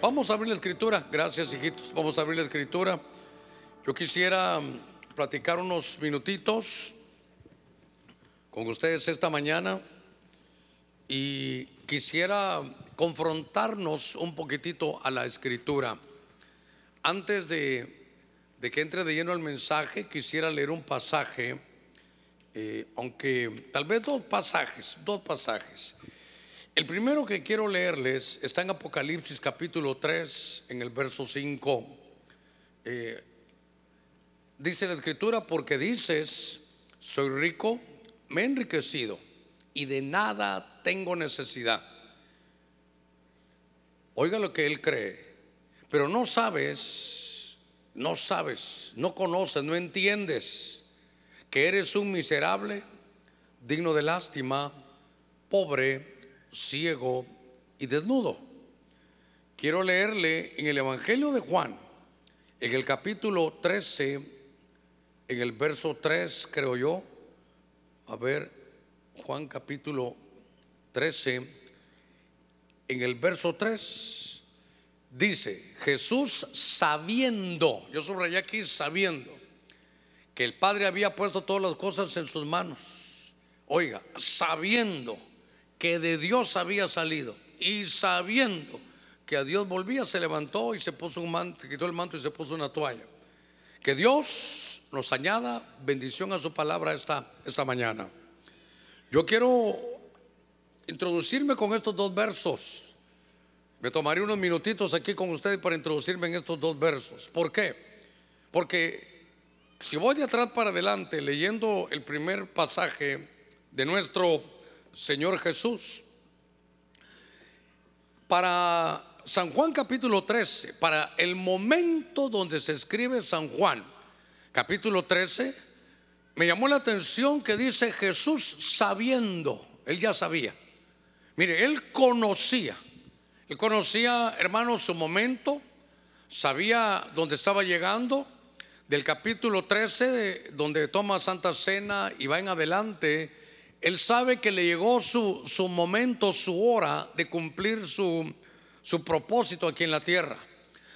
vamos a abrir la escritura. Gracias, hijitos. Vamos a abrir la escritura. Yo quisiera mm, platicar unos minutitos con ustedes esta mañana y quisiera confrontarnos un poquitito a la escritura. Antes de, que entre de lleno el mensaje, quisiera leer un pasaje, eh, aunque tal vez dos pasajes, dos pasajes. El primero que quiero leerles está en Apocalipsis capítulo 3, en el verso 5. Eh, dice la escritura, porque dices, soy rico, me he enriquecido y de nada tengo necesidad. Oiga lo que él cree, pero no sabes, no sabes, no conoces, no entiendes que eres un miserable, digno de lástima, pobre, ciego y desnudo. Quiero leerle en el Evangelio de Juan, en el capítulo 13, en el verso 3, creo yo. A ver, Juan capítulo 13, en el verso 3, dice, Jesús sabiendo, yo subrayé aquí sabiendo, que el Padre había puesto todas las cosas en sus manos. Oiga, sabiendo que de Dios había salido y sabiendo que a Dios volvía, se levantó y se puso un manto, quitó el manto y se puso una toalla. Que Dios nos añada bendición a su palabra esta, esta mañana. Yo quiero introducirme con estos dos versos. Me tomaré unos minutitos aquí con ustedes para introducirme en estos dos versos. ¿Por qué? Porque si voy de atrás para adelante leyendo el primer pasaje de nuestro Señor Jesús. Para San Juan capítulo 13, para el momento donde se escribe San Juan capítulo 13, me llamó la atención que dice Jesús sabiendo, él ya sabía. Mire, él conocía, él conocía, hermanos, su momento, sabía dónde estaba llegando. Del capítulo 13, donde toma Santa Cena y va en adelante, él sabe que le llegó su, su momento, su hora de cumplir su, su propósito aquí en la tierra.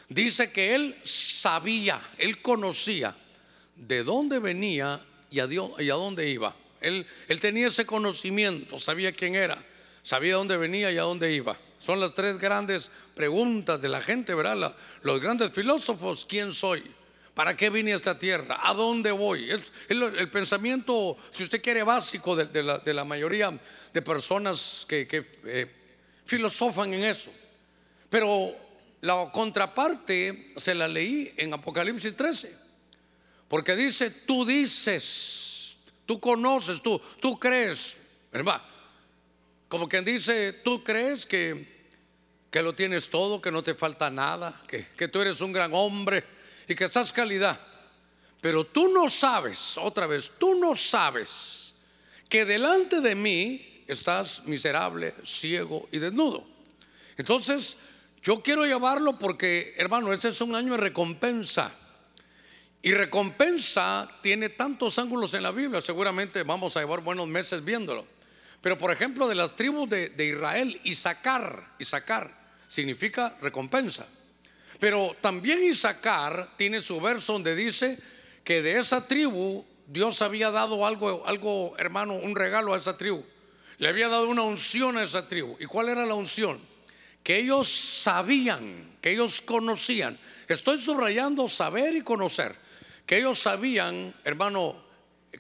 Dice que él sabía, él conocía de dónde venía y a, y a dónde iba. Él, él, tenía ese conocimiento, sabía quién era, sabía dónde venía y a dónde iba. Son las tres grandes preguntas de la gente, ¿verdad? los grandes filósofos, ¿quién soy? ¿Para qué vine a esta tierra? ¿A dónde voy? Es, el, pensamiento, si usted quiere, básico de, la, mayoría de personas que, eh, filosofan en eso. Pero la contraparte se la leí en Apocalipsis 13. Porque dice, tú dices, tú conoces, tú, tú crees. Como quien dice, tú crees que, que lo tienes todo, que no te falta nada, que, que tú eres un gran hombre y que estás calidad. Pero tú no sabes, otra vez, tú no sabes que delante de mí estás miserable, ciego y desnudo. Entonces, yo quiero llevarlo porque, hermano, este es un año de recompensa. Y recompensa tiene tantos ángulos en la Biblia, seguramente vamos a llevar buenos meses viéndolo. Pero por ejemplo, de las tribus de, de Israel, Isaacar, Isaacar significa recompensa. Pero también Isaacar tiene su verso donde dice que de esa tribu Dios había dado algo, algo, hermano, un regalo a esa tribu. Le había dado una unción a esa tribu. ¿Y cuál era la unción? Que ellos sabían, que ellos conocían. Estoy subrayando saber y conocer. Que ellos sabían, hermano,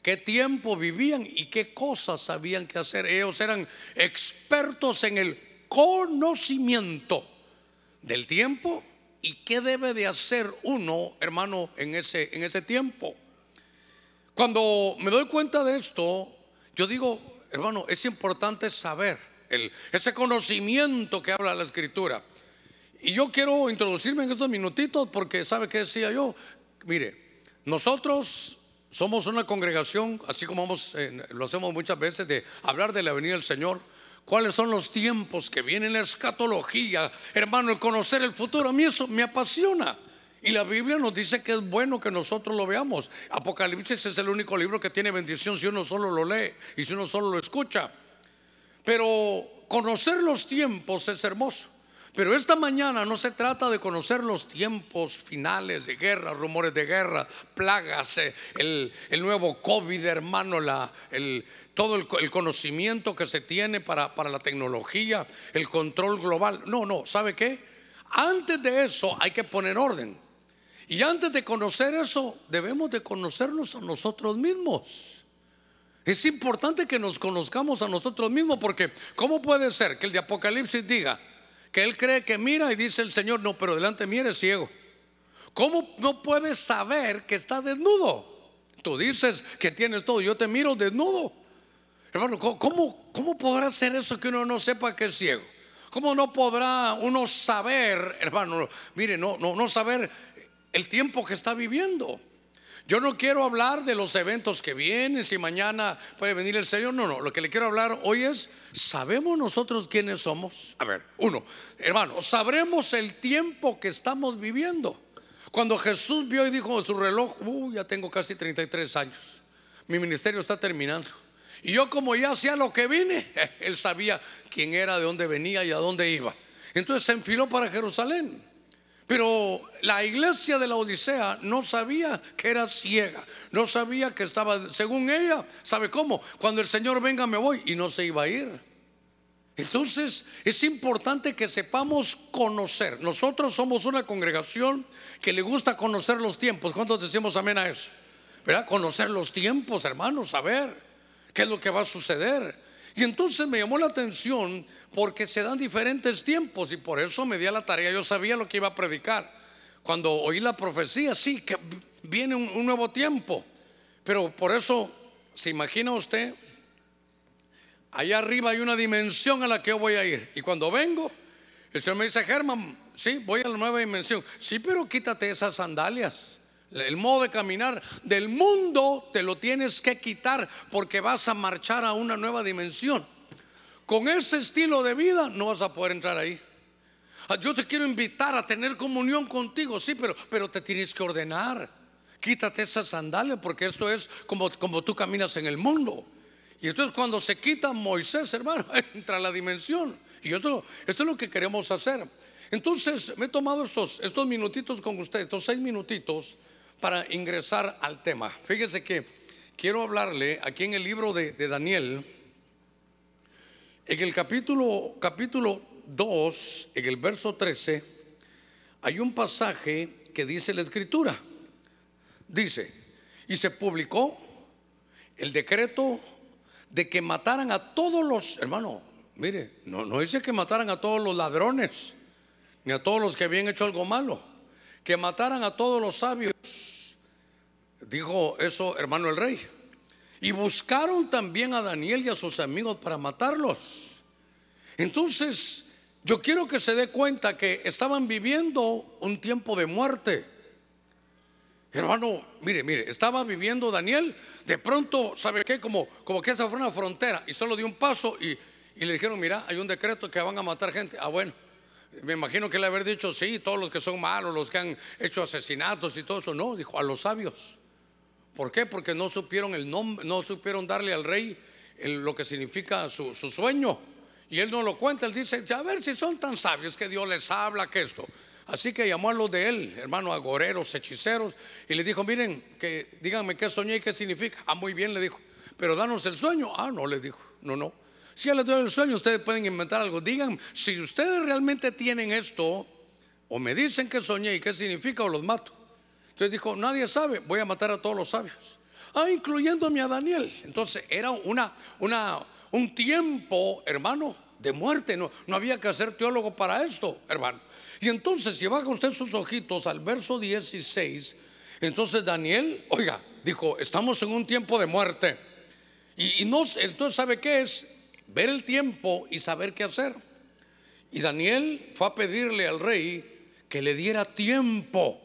qué tiempo vivían y qué cosas sabían que hacer. Ellos eran expertos en el conocimiento del tiempo ¿Y qué debe de hacer uno, hermano, en ese, en ese tiempo? Cuando me doy cuenta de esto, yo digo, hermano, es importante saber ese conocimiento que habla la escritura. Y yo quiero introducirme en estos minutitos porque, ¿sabe qué decía yo? Mire, nosotros somos una congregación, así como eh, lo hacemos muchas veces, de hablar de la venida del Señor cuáles son los tiempos que vienen, la escatología, hermano, el conocer el futuro, a mí eso me apasiona. Y la Biblia nos dice que es bueno que nosotros lo veamos. Apocalipsis es el único libro que tiene bendición si uno solo lo lee y si uno solo lo escucha. Pero conocer los tiempos es hermoso. Pero esta mañana no se trata de conocer los tiempos finales de guerra, rumores de guerra, plagas, eh, el, nuevo COVID, hermano, el, todo el, el, conocimiento que se tiene para, para la tecnología, el control global. No, no, ¿sabe qué? Antes de eso hay que poner orden. Y antes de conocer eso, debemos de conocernos a nosotros mismos. Es importante que nos conozcamos a nosotros mismos porque ¿cómo puede ser que el de Apocalipsis diga, que él cree que mira y dice el Señor, no, pero delante mí eres ciego. ¿Cómo no puedes saber que está desnudo? Tú dices que tienes todo, yo te miro desnudo. Hermano, ¿cómo, cómo podrá ser eso que uno no sepa que es ciego? ¿Cómo no podrá uno saber, hermano, mire, no, no, no saber el tiempo que está viviendo? Yo no quiero hablar de los eventos que vienen, si mañana puede venir el Señor. No, no, lo que le quiero hablar hoy es, ¿sabemos nosotros quiénes somos? A ver, uno, hermano, sabremos el tiempo que estamos viviendo. Cuando Jesús vio y dijo en su reloj, uh, ya tengo casi 33 años, mi ministerio está terminando. Y yo como ya hacía lo que vine, él sabía quién era, de dónde venía y a dónde iba. Entonces se enfiló para Jerusalén. Pero la iglesia de la Odisea no sabía que era ciega, no sabía que estaba, según ella, ¿sabe cómo? Cuando el Señor venga me voy y no se iba a ir. Entonces es importante que sepamos conocer. Nosotros somos una congregación que le gusta conocer los tiempos. ¿Cuántos decimos amén a eso? ¿Verdad? Conocer los tiempos, hermanos, saber qué es lo que va a suceder. Y entonces me llamó la atención porque se dan diferentes tiempos y por eso me di a la tarea. Yo sabía lo que iba a predicar. Cuando oí la profecía, sí, que viene un, nuevo tiempo. Pero por eso, ¿se imagina usted? Allá arriba hay una dimensión a la que yo voy a ir. Y cuando vengo, el Señor me dice, Germán, sí, voy a la nueva dimensión. Sí, pero quítate esas sandalias. El modo de caminar del mundo te lo tienes que quitar porque vas a marchar a una nueva dimensión. Con ese estilo de vida no vas a poder entrar ahí. Ah, yo te quiero invitar a tener comunión contigo, sí, pero, pero te tienes que ordenar. Quítate esas sandalias porque esto es como, como tú caminas en el mundo. Y entonces cuando se quita Moisés, hermano, entra la dimensión. Y esto, esto es lo que queremos hacer. Entonces me he tomado estos, estos minutitos con ustedes, estos seis minutitos para ingresar al tema. Fíjese que quiero hablarle aquí en el libro de, Daniel, en el capítulo, capítulo 2, en el verso 13, hay un pasaje que dice la escritura. Dice, y se publicó el decreto de que mataran a todos los, hermano, mire, no, no dice que mataran a todos los ladrones, ni a todos los que habían hecho algo malo, que mataran a todos los sabios Dijo eso, hermano el rey. Y buscaron también a Daniel y a sus amigos para matarlos. Entonces, yo quiero que se dé cuenta que estaban viviendo un tiempo de muerte. Hermano, mire, mire, estaba viviendo Daniel, de pronto, ¿sabe qué? Como, como que esta fue una frontera y solo dio un paso y, y le dijeron, mira, hay un decreto que van a matar gente. Ah, bueno, me imagino que le haber dicho, sí, todos los que son malos, los que han hecho asesinatos y todo eso. No, dijo, a los sabios. ¿Por qué? Porque no supieron el nombre, no supieron darle al rey lo que significa su, sueño. Y él no lo cuenta, él dice, a ver si son tan sabios que Dios les habla que esto. Así que llamó a los de él, hermano, agoreros, hechiceros, y le dijo, miren, que díganme qué soñé y qué significa. Ah, muy bien, le dijo, pero danos el sueño. Ah, no, le dijo, no, no. Si ya les doy el sueño, ustedes pueden inventar algo. Digan, si ustedes realmente tienen esto, o me dicen qué soñé y qué significa, o los mato. Entonces dijo, nadie sabe, voy a matar a todos los sabios. Ah, incluyéndome a Daniel. Entonces era una, una, un tiempo, hermano, de muerte. No, no había que ser teólogo para esto, hermano. Y entonces, si baja usted sus ojitos al verso 16, entonces Daniel, oiga, dijo, estamos en un tiempo de muerte. Y, y no, entonces, ¿sabe qué es? Ver el tiempo y saber qué hacer. Y Daniel fue a pedirle al rey que le diera tiempo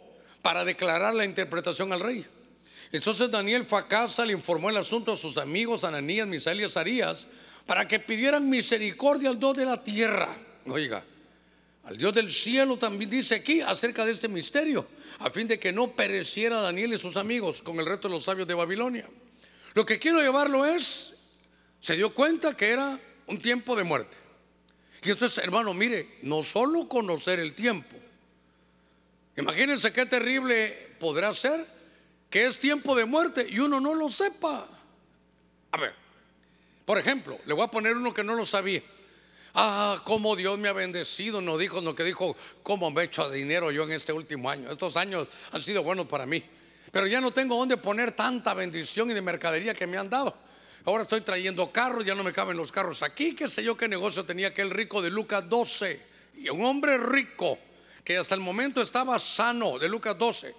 para declarar la interpretación al rey. Entonces Daniel fue a casa, le informó el asunto a sus amigos Ananías, Misael y Azarías para que pidieran misericordia al Dios de la tierra. Oiga, al Dios del cielo también dice aquí acerca de este misterio, a fin de que no pereciera Daniel y sus amigos con el resto de los sabios de Babilonia. Lo que quiero llevarlo es, se dio cuenta que era un tiempo de muerte. Y entonces, hermano, mire, no solo conocer el tiempo. Imagínense qué terrible podrá ser que es tiempo de muerte y uno no lo sepa. A ver, por ejemplo, le voy a poner uno que no lo sabía. Ah, cómo Dios me ha bendecido. No dijo lo que dijo, cómo me he hecho dinero yo en este último año. Estos años han sido buenos para mí. Pero ya no tengo dónde poner tanta bendición y de mercadería que me han dado. Ahora estoy trayendo carros, ya no me caben los carros aquí. Qué sé yo qué negocio tenía aquel rico de Lucas 12. Y un hombre rico que hasta el momento estaba sano, de Lucas 12.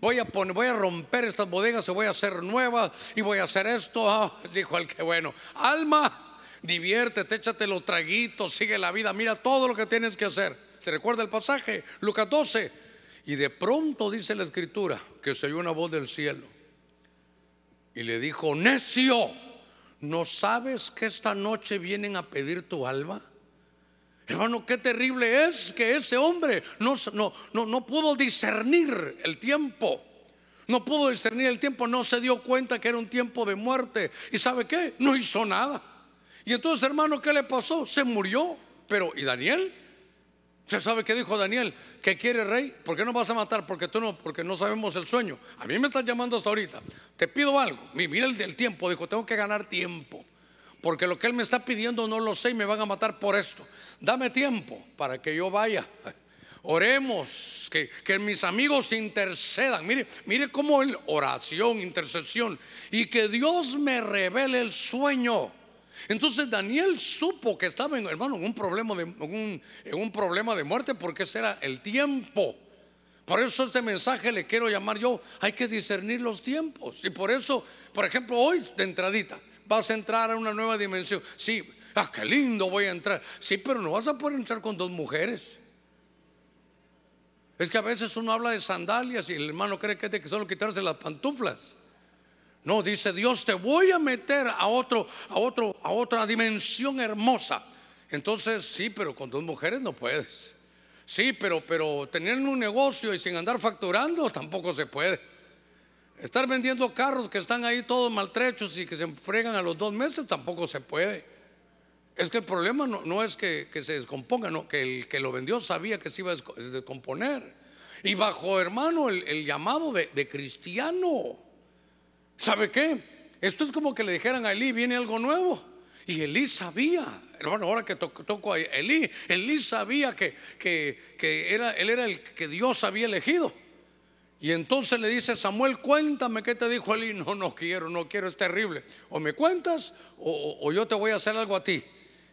Voy a, poner, voy a romper estas bodegas, se voy a hacer nuevas y voy a hacer esto. Ah, dijo el que bueno, alma, diviértete, échate los traguitos, sigue la vida, mira todo lo que tienes que hacer. ¿Se recuerda el pasaje? Lucas 12. Y de pronto dice la escritura que se oyó una voz del cielo y le dijo, necio, ¿no sabes que esta noche vienen a pedir tu alma? Hermano, qué terrible es que ese hombre no, no, no, no pudo discernir el tiempo. No pudo discernir el tiempo, no se dio cuenta que era un tiempo de muerte. ¿Y sabe qué? No hizo nada. Y entonces, hermano, ¿qué le pasó? Se murió. Pero, ¿y Daniel? ¿Usted sabe qué dijo Daniel? ¿Qué quiere rey? ¿Por qué no vas a matar? Porque tú no, porque no sabemos el sueño. A mí me están llamando hasta ahorita. Te pido algo. Mira el del tiempo. Dijo, tengo que ganar tiempo. Porque lo que él me está pidiendo no lo sé y me van a matar por esto. Dame tiempo para que yo vaya. Oremos, que, que mis amigos intercedan. Mire, mire cómo el oración, intercesión. Y que Dios me revele el sueño. Entonces Daniel supo que estaba en, hermano, en un problema de, en un problema de muerte porque ese era el tiempo. Por eso este mensaje le quiero llamar yo, hay que discernir los tiempos. Y por eso, por ejemplo, hoy de entradita, vas a entrar a una nueva dimensión. Sí, ah, qué lindo voy a entrar. Sí, pero no vas a poder entrar con dos mujeres. Es que a veces uno habla de sandalias y el hermano cree que es de que solo quitarse las pantuflas. No, dice Dios, te voy a meter a otro, a otro, a otra dimensión hermosa. Entonces, sí, pero con dos mujeres no puedes. Sí, pero, pero tener un negocio y sin andar facturando tampoco se puede. Estar vendiendo carros que están ahí todos maltrechos y que se fregan a los dos meses tampoco se puede. Es que el problema no, es que, se descomponga, no, que el que lo vendió sabía que se iba a descomponer. Y bajo, hermano, el, llamado de, cristiano. ¿Sabe qué? Esto es como que le dijeran a Elí, viene algo nuevo. Y Elí sabía, hermano, ahora que toco a Elí, Elí sabía que, que, era, él era el que Dios había elegido. Y entonces le dice Samuel, cuéntame qué te dijo Elí. No, no quiero, no quiero, es terrible. O me cuentas o, yo te voy a hacer algo a ti.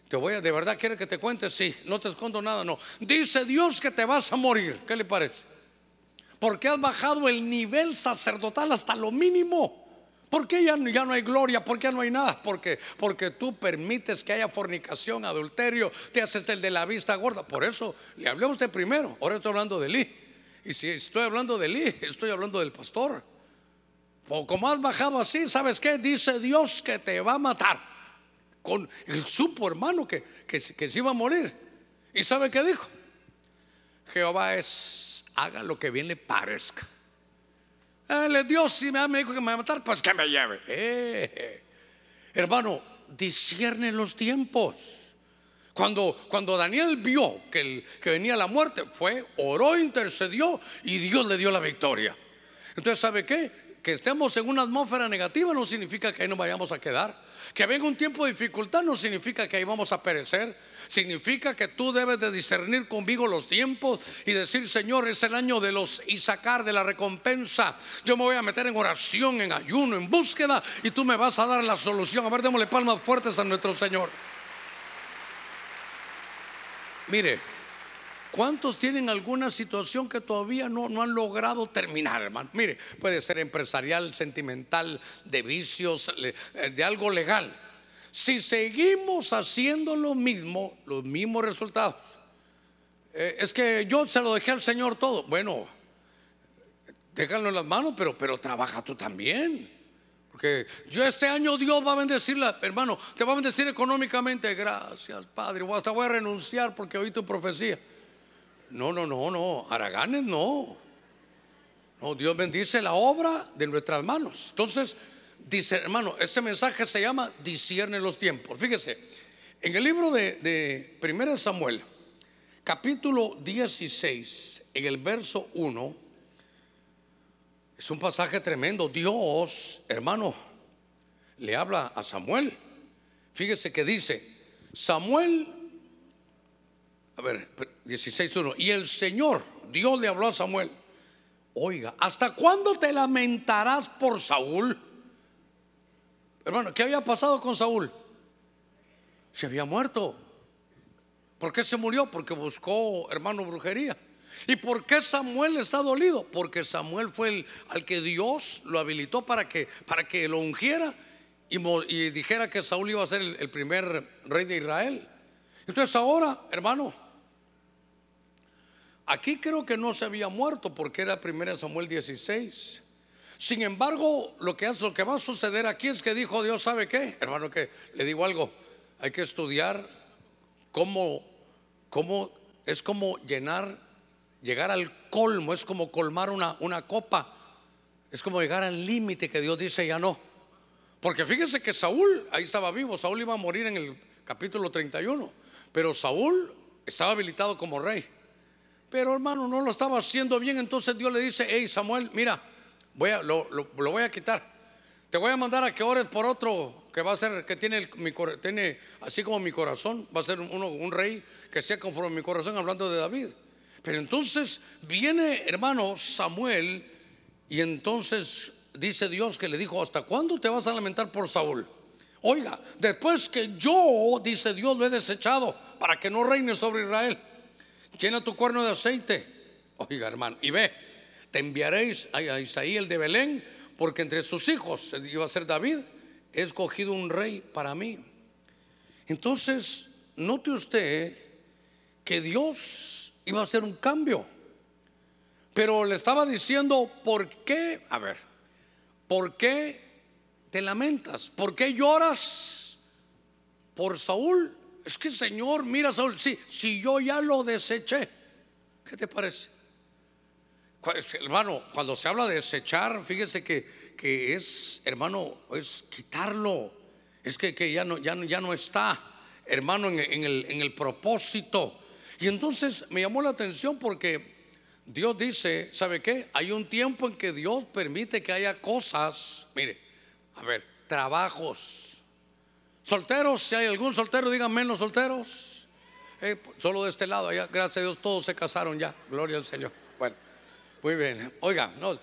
Te voy a, ¿de verdad quieres que te cuente? Sí, no te escondo nada, no. Dice Dios que te vas a morir. ¿Qué le parece? Porque has bajado el nivel sacerdotal hasta lo mínimo. ¿Por qué ya, ya, no hay gloria? ¿Por qué ya no hay nada? Porque, porque tú permites que haya fornicación, adulterio, te haces el de la vista gorda. Por eso le hablé a usted primero. Ahora estoy hablando de Eli. Y si estoy hablando de Eli, estoy hablando del pastor. O como has bajado así, ¿sabes qué? Dice Dios que te va a matar. Con el supo hermano que, que, se iba a morir. ¿Y sabe qué dijo? Jehová es, haga lo que bien le parezca. Dios si me dijo que me va a matar, pues que me lleve. Eh, hermano, discierne los tiempos. Cuando, cuando Daniel vio que, que venía la muerte, fue, oró, intercedió y Dios le dio la victoria. Entonces, ¿sabe qué? Que estemos en una atmósfera negativa no significa que ahí no vayamos a quedar. Que venga un tiempo de dificultad no significa que ahí vamos a perecer. Significa que tú debes de discernir conmigo los tiempos y decir, Señor, es el año de los y sacar de la recompensa. Yo me voy a meter en oración, en ayuno, en búsqueda y tú me vas a dar la solución. A ver, démosle palmas fuertes a nuestro Señor. Mire, ¿Cuántos tienen alguna situación que todavía no, no, han logrado terminar, hermano? Mire, puede ser empresarial, sentimental, de vicios, eh, de algo legal. Si seguimos haciendo lo mismo, los mismos resultados. Eh, es que yo se lo dejé al Señor todo. Bueno, déjalo en las manos, pero, pero trabaja tú también. Porque yo este año Dios va a bendecirla, hermano, te va a bendecir económicamente. Gracias, Padre. Hasta voy a renunciar porque oí tu profecía. No, no, no, no. Araganes no. No, Dios bendice la obra de nuestras manos. Entonces, dice, hermano, este mensaje se llama discierne los tiempos. Fíjese, En el libro de, de 1 Samuel, capítulo 16, en el verso 1, es un pasaje tremendo. Dios, hermano, le habla a Samuel. Fíjese que dice, Samuel, a ver, 16.1, y el Señor, Dios le habló a Samuel, oiga, ¿hasta cuándo te lamentarás por Saúl? Hermano, ¿qué había pasado con Saúl? Se había muerto. ¿Por qué se murió? Porque buscó, hermano, brujería. ¿Y por qué Samuel está dolido? Porque Samuel fue el al que Dios lo habilitó para que, para que lo ungiera y, dijera que Saúl iba a ser el, primer rey de Israel. Entonces ahora, hermano, aquí creo que no se había muerto porque era 1 Samuel 16. Sin embargo, lo que, lo que va a suceder aquí es que dijo Dios, ¿sabe qué? Hermano, que le digo algo, hay que estudiar cómo, cómo es como llenar, llegar al colmo, es como colmar una, una copa, es como llegar al límite que Dios dice ya no. Porque fíjense que Saúl, ahí estaba vivo, Saúl iba a morir en el capítulo 31, pero Saúl estaba habilitado como rey. Pero hermano, no lo estaba haciendo bien, entonces Dios le dice, hey Samuel, mira, voy a, lo, voy a quitar. Te voy a mandar a que ores por otro que va a ser, que tiene, mi, tiene así como mi corazón, va a ser uno, un rey que sea conforme a mi corazón, hablando de David. Pero entonces viene, hermano, Samuel, y entonces dice Dios que le dijo, ¿hasta cuándo te vas a lamentar por Saúl? Oiga, después que yo, dice Dios, lo he desechado para que no reine sobre Israel, llena tu cuerno de aceite. Oiga, hermano, y ve, te enviaréis a Isaí el de Belén, porque entre sus hijos, iba a ser David, he escogido un rey para mí. Entonces, note usted que Dios iba a hacer un cambio. Pero le estaba diciendo, ¿por qué? A ver, ¿por qué te lamentas? ¿Por qué lloras por Saúl? Es que Señor, mira Saúl, si yo ya lo deseché, ¿qué te parece? Hermano, cuando se habla de desechar, fíjese que, que es, hermano, es quitarlo, es que, que ya, no, ya, ya no está, hermano, en, el, en el propósito. Y entonces me llamó la atención porque Dios dice, ¿sabe qué? Hay un tiempo en que Dios permite que haya cosas, mire, a ver, trabajos. Solteros, si hay algún soltero, digan menos solteros. Eh, solo de este lado, gracias a Dios, todos se casaron ya. Gloria al Señor. Bueno, muy bien. Oiga, no,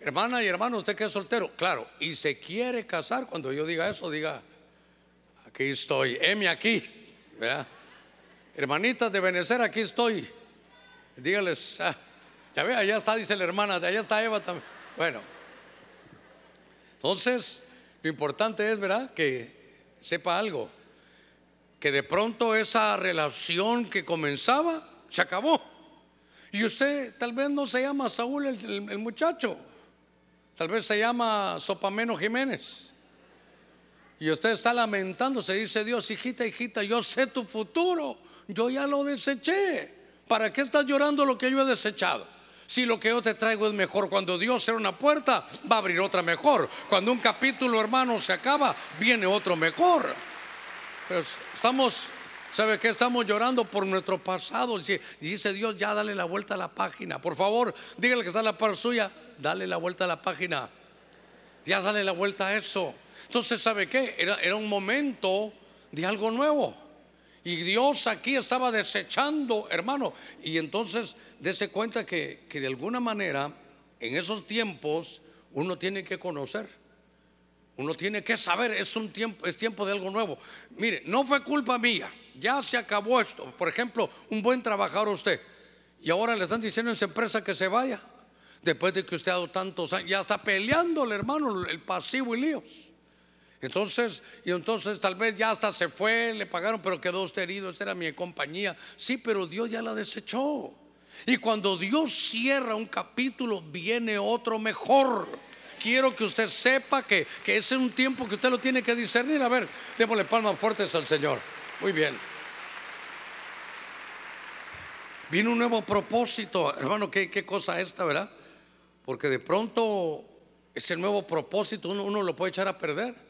hermana y hermano, usted que es soltero, claro, y se quiere casar, cuando yo diga eso, diga, aquí estoy, Emi aquí, ¿verdad? Hermanitas de Benecer, aquí estoy. Dígales, ah, ya ve, allá está, dice la hermana, allá está Eva también. Bueno, entonces, lo importante es, ¿verdad? Que sepa algo, que de pronto esa relación que comenzaba se acabó. Y usted tal vez no se llama Saúl el, muchacho, tal vez se llama Sopameno Jiménez. Y usted está lamentándose, dice Dios, hijita, hijita, yo sé tu futuro, yo ya lo deseché. ¿Para qué estás llorando lo que yo he desechado? Si lo que yo te traigo es mejor, cuando Dios cierra una puerta, va a abrir otra mejor. Cuando un capítulo, hermano, se acaba, viene otro mejor. Estamos, ¿sabe qué? Estamos llorando por nuestro pasado. Dice Dios, ya dale la vuelta a la página. Por favor, dígale que está en la par suya, dale la vuelta a la página. Ya dale la vuelta a eso. Entonces, ¿sabe qué? Era un momento de algo nuevo. Y Dios aquí estaba desechando, hermano. Y entonces dése cuenta que, de alguna manera en esos tiempos uno tiene que conocer. Uno tiene que saber, es un tiempo, es tiempo de algo nuevo. Mire, no fue culpa mía, ya se acabó esto. Por ejemplo, un buen trabajador usted, y ahora le están diciendo en su empresa que se vaya, después de que usted ha dado tantos años, ya está peleándole, hermano, el pasivo y líos. Entonces, y entonces tal vez ya hasta se fue, le pagaron, pero quedó usted herido, esa era mi compañía. Sí, pero Dios ya la desechó. Y cuando Dios cierra un capítulo, viene otro mejor. Quiero que usted sepa que, que ese es un tiempo que usted lo tiene que discernir. A ver, démosle palmas fuertes al Señor. Muy bien. Viene un nuevo propósito, hermano, qué, qué cosa esta, ¿verdad? Porque de pronto ese nuevo propósito uno, uno lo puede echar a perder.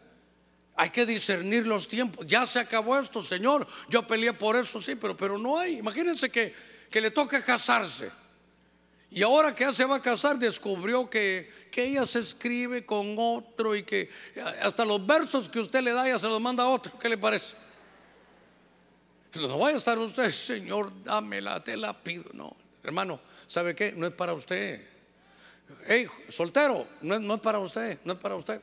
Hay que discernir los tiempos. Ya se acabó esto, Señor. Yo peleé por eso, sí, pero, pero no hay. Imagínense que, que le toca casarse. Y ahora que ya se va a casar, descubrió que, que ella se escribe con otro y que hasta los versos que usted le da, ya se los manda a otro. ¿Qué le parece? No vaya a estar usted, Señor, dámela, te la pido. No, hermano, ¿sabe qué? No es para usted. Hey, soltero, no no es para usted, no es para usted.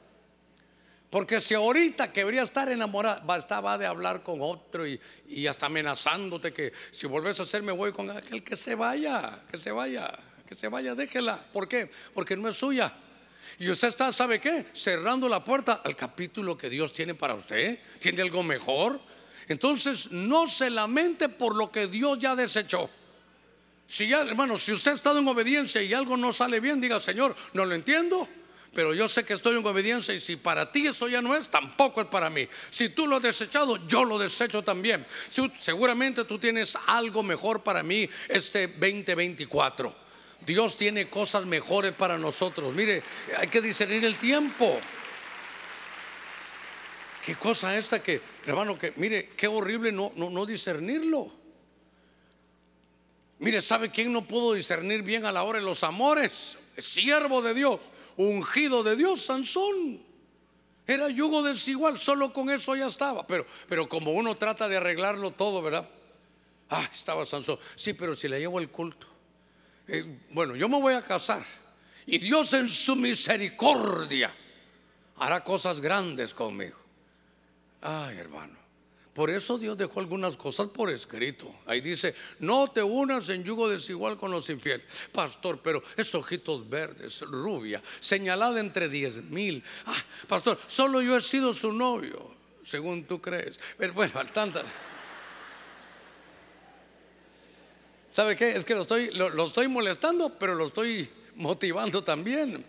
Porque si ahorita que debería estar enamorada, va, estaba de hablar con otro y, y, hasta amenazándote que si vuelves a hacer me voy con aquel que se vaya, que se vaya, que se vaya, déjela. ¿Por qué? Porque no es suya. Y usted está, ¿sabe qué? Cerrando la puerta al capítulo que Dios tiene para usted. ¿Tiene algo mejor? Entonces no se lamente por lo que Dios ya desechó. Si ya, hermano, si usted ha estado en obediencia y algo no sale bien, diga, Señor, no lo entiendo, pero yo sé que estoy en obediencia y si para ti eso ya no es, tampoco es para mí. Si tú lo has desechado, yo lo desecho también. seguramente tú tienes algo mejor para mí este 2024. Dios tiene cosas mejores para nosotros. Mire, hay que discernir el tiempo. Qué cosa esta que, hermano, que mire, qué horrible no, no, no discernirlo. Mire, ¿sabe quién no pudo discernir bien a la hora de los amores? Siervo de Dios, ungido de Dios, Sansón. Era yugo desigual, solo con eso ya estaba. Pero, pero como uno trata de arreglarlo todo, ¿verdad? Ah, estaba Sansón. Sí, pero si le llevo el culto. Eh, bueno, yo me voy a casar. Y Dios en su misericordia hará cosas grandes conmigo. Ay, hermano. Por eso Dios dejó algunas cosas por escrito. Ahí dice, no te unas en yugo desigual con los infieles. Pastor, pero es ojitos verdes, rubia, señalada entre diez mil. Ah, pastor, solo yo he sido su novio, según tú crees. Pero bueno, al tanto. ¿Sabe qué? Es que lo estoy, lo estoy molestando, pero lo estoy motivando también.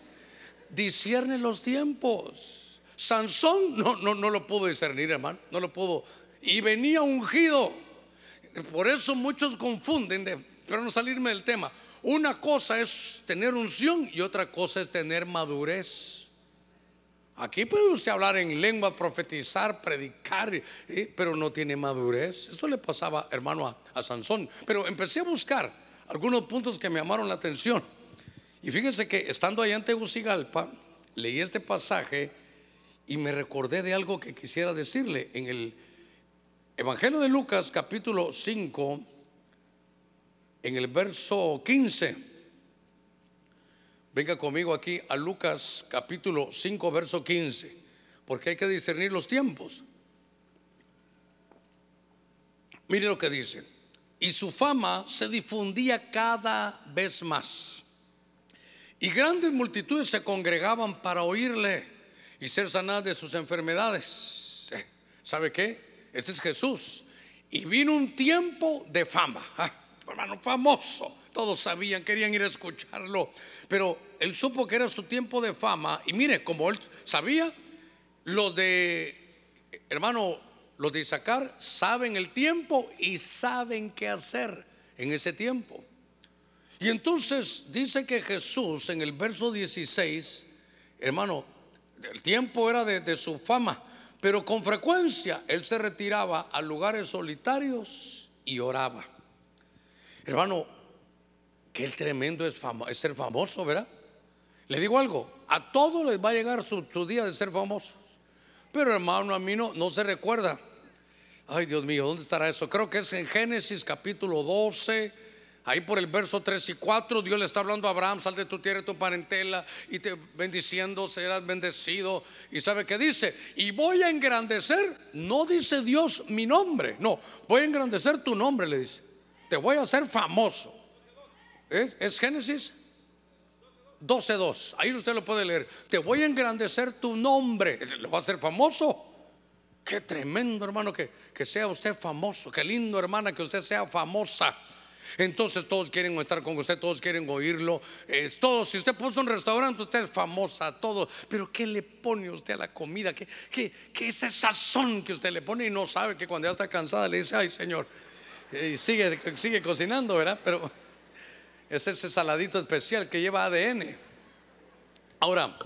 Discierne los tiempos. Sansón no, no, no lo pudo discernir, hermano. No lo pudo y venía ungido. Por eso muchos confunden, de, pero no salirme del tema. Una cosa es tener unción y otra cosa es tener madurez. Aquí puede usted hablar en lengua, profetizar, predicar, pero no tiene madurez. Eso le pasaba, hermano, a, a Sansón. Pero empecé a buscar algunos puntos que me llamaron la atención. Y fíjense que estando allá en Tegucigalpa, leí este pasaje y me recordé de algo que quisiera decirle en el Evangelio de Lucas capítulo 5, en el verso 15. Venga conmigo aquí a Lucas capítulo 5, verso 15, porque hay que discernir los tiempos. Mire lo que dice. Y su fama se difundía cada vez más. Y grandes multitudes se congregaban para oírle y ser sanadas de sus enfermedades. ¿Sabe qué? Este es Jesús. Y vino un tiempo de fama. Ah, hermano, famoso. Todos sabían, querían ir a escucharlo. Pero él supo que era su tiempo de fama. Y mire, como él sabía, los de, hermano, los de Isaacar saben el tiempo y saben qué hacer en ese tiempo. Y entonces dice que Jesús en el verso 16, hermano, el tiempo era de, de su fama. Pero con frecuencia él se retiraba a lugares solitarios y oraba. Hermano, qué tremendo es, ser famoso, ¿verdad? Le digo algo, a todos les va a llegar su, día de ser famosos. Pero hermano, a mí no se recuerda. Ay, Dios mío, ¿dónde estará eso? Creo que es en Génesis capítulo 12 Ahí por el verso 3 y 4, Dios le está hablando a Abraham, sal de tu tierra y tu parentela y te bendiciendo serás bendecido. Y sabe qué dice, y voy a engrandecer, no dice Dios mi nombre, no, voy a engrandecer tu nombre, le dice. Te voy a hacer famoso. ¿Es, es Génesis 12.2, ahí usted lo puede leer. Te voy a engrandecer tu nombre, lo va a hacer famoso. Qué tremendo hermano que, que sea usted famoso, qué lindo hermana que usted sea famosa. Entonces todos quieren estar con usted, todos quieren oírlo. Es. Si usted puso un restaurante, usted es famosa, todo. Pero ¿qué le pone usted a la comida? ¿Qué, qué, qué es ese sazón que usted le pone y no sabe que cuando ya está cansada le dice, ay Señor, y sigue, sigue cocinando, ¿verdad? Pero es ese saladito especial que lleva ADN. Ahora,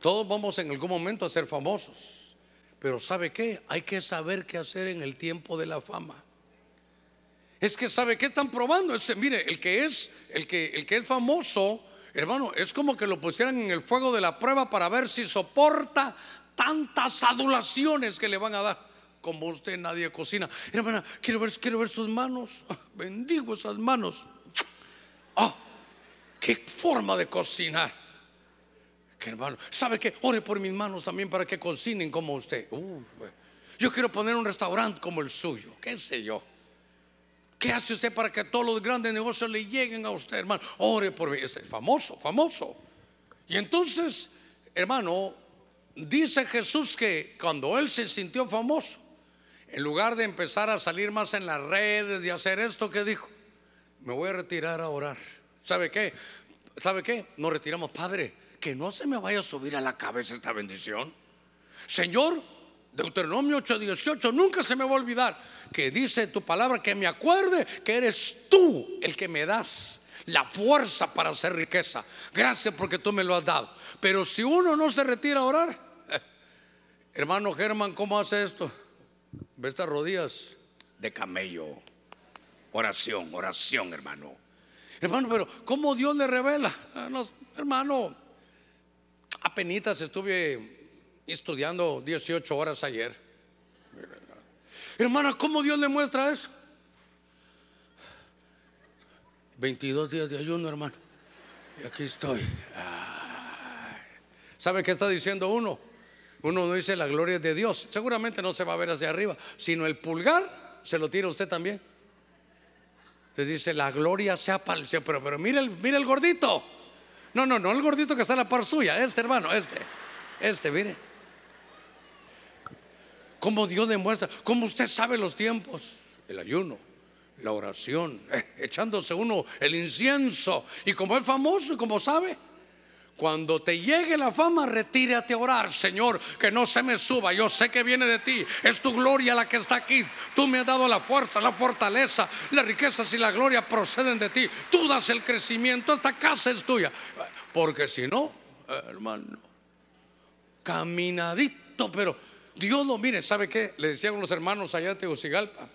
todos vamos en algún momento a ser famosos. Pero ¿sabe qué? Hay que saber qué hacer en el tiempo de la fama. Es que sabe qué están probando. Ese, mire, el que es el que el que es famoso, hermano, es como que lo pusieran en el fuego de la prueba para ver si soporta tantas adulaciones que le van a dar. Como usted nadie cocina. Hermana, quiero ver, quiero ver sus manos. Bendigo esas manos. Ah, qué forma de cocinar. Que hermano, ¿sabe qué? Ore por mis manos también para que cocinen como usted. Uh, yo quiero poner un restaurante como el suyo, qué sé yo. ¿Qué hace usted para que todos los grandes negocios le lleguen a usted, hermano? Ore por mí. Este famoso, famoso. Y entonces, hermano, dice Jesús que cuando él se sintió famoso, en lugar de empezar a salir más en las redes y hacer esto que dijo, me voy a retirar a orar. ¿Sabe qué? ¿Sabe qué? Nos retiramos, Padre, que no se me vaya a subir a la cabeza esta bendición. Señor, Deuteronomio 8:18, nunca se me va a olvidar que dice tu palabra que me acuerde que eres tú el que me das la fuerza para hacer riqueza. Gracias porque tú me lo has dado. Pero si uno no se retira a orar, hermano Germán, ¿cómo hace esto? Ve estas rodillas de camello. Oración, oración, hermano. Hermano, pero ¿cómo Dios le revela? Ah, hermano, apenitas estuve estudiando 18 horas ayer. Hermana, ¿cómo Dios le muestra eso? 22 días de ayuno, hermano. Y aquí estoy. ¿Sabe qué está diciendo uno? Uno no dice la gloria de Dios. Seguramente no se va a ver hacia arriba, sino el pulgar se lo tira usted también. Se dice la gloria sea para el cielo. Pero, pero mire el, mire el gordito. No, no, no el gordito que está en la par suya. Este hermano, este. Este, mire. Cómo Dios demuestra, cómo usted sabe los tiempos. El ayuno, la oración, eh, echándose uno el incienso. Y como es famoso y como sabe, cuando te llegue la fama, retírate a orar, Señor, que no se me suba. Yo sé que viene de ti. Es tu gloria la que está aquí. Tú me has dado la fuerza, la fortaleza, las riquezas y la gloria proceden de ti. Tú das el crecimiento. Esta casa es tuya. Porque si no, hermano, caminadito, pero Dios lo mire. ¿Sabe qué? Le decían los hermanos allá de Tegucigalpa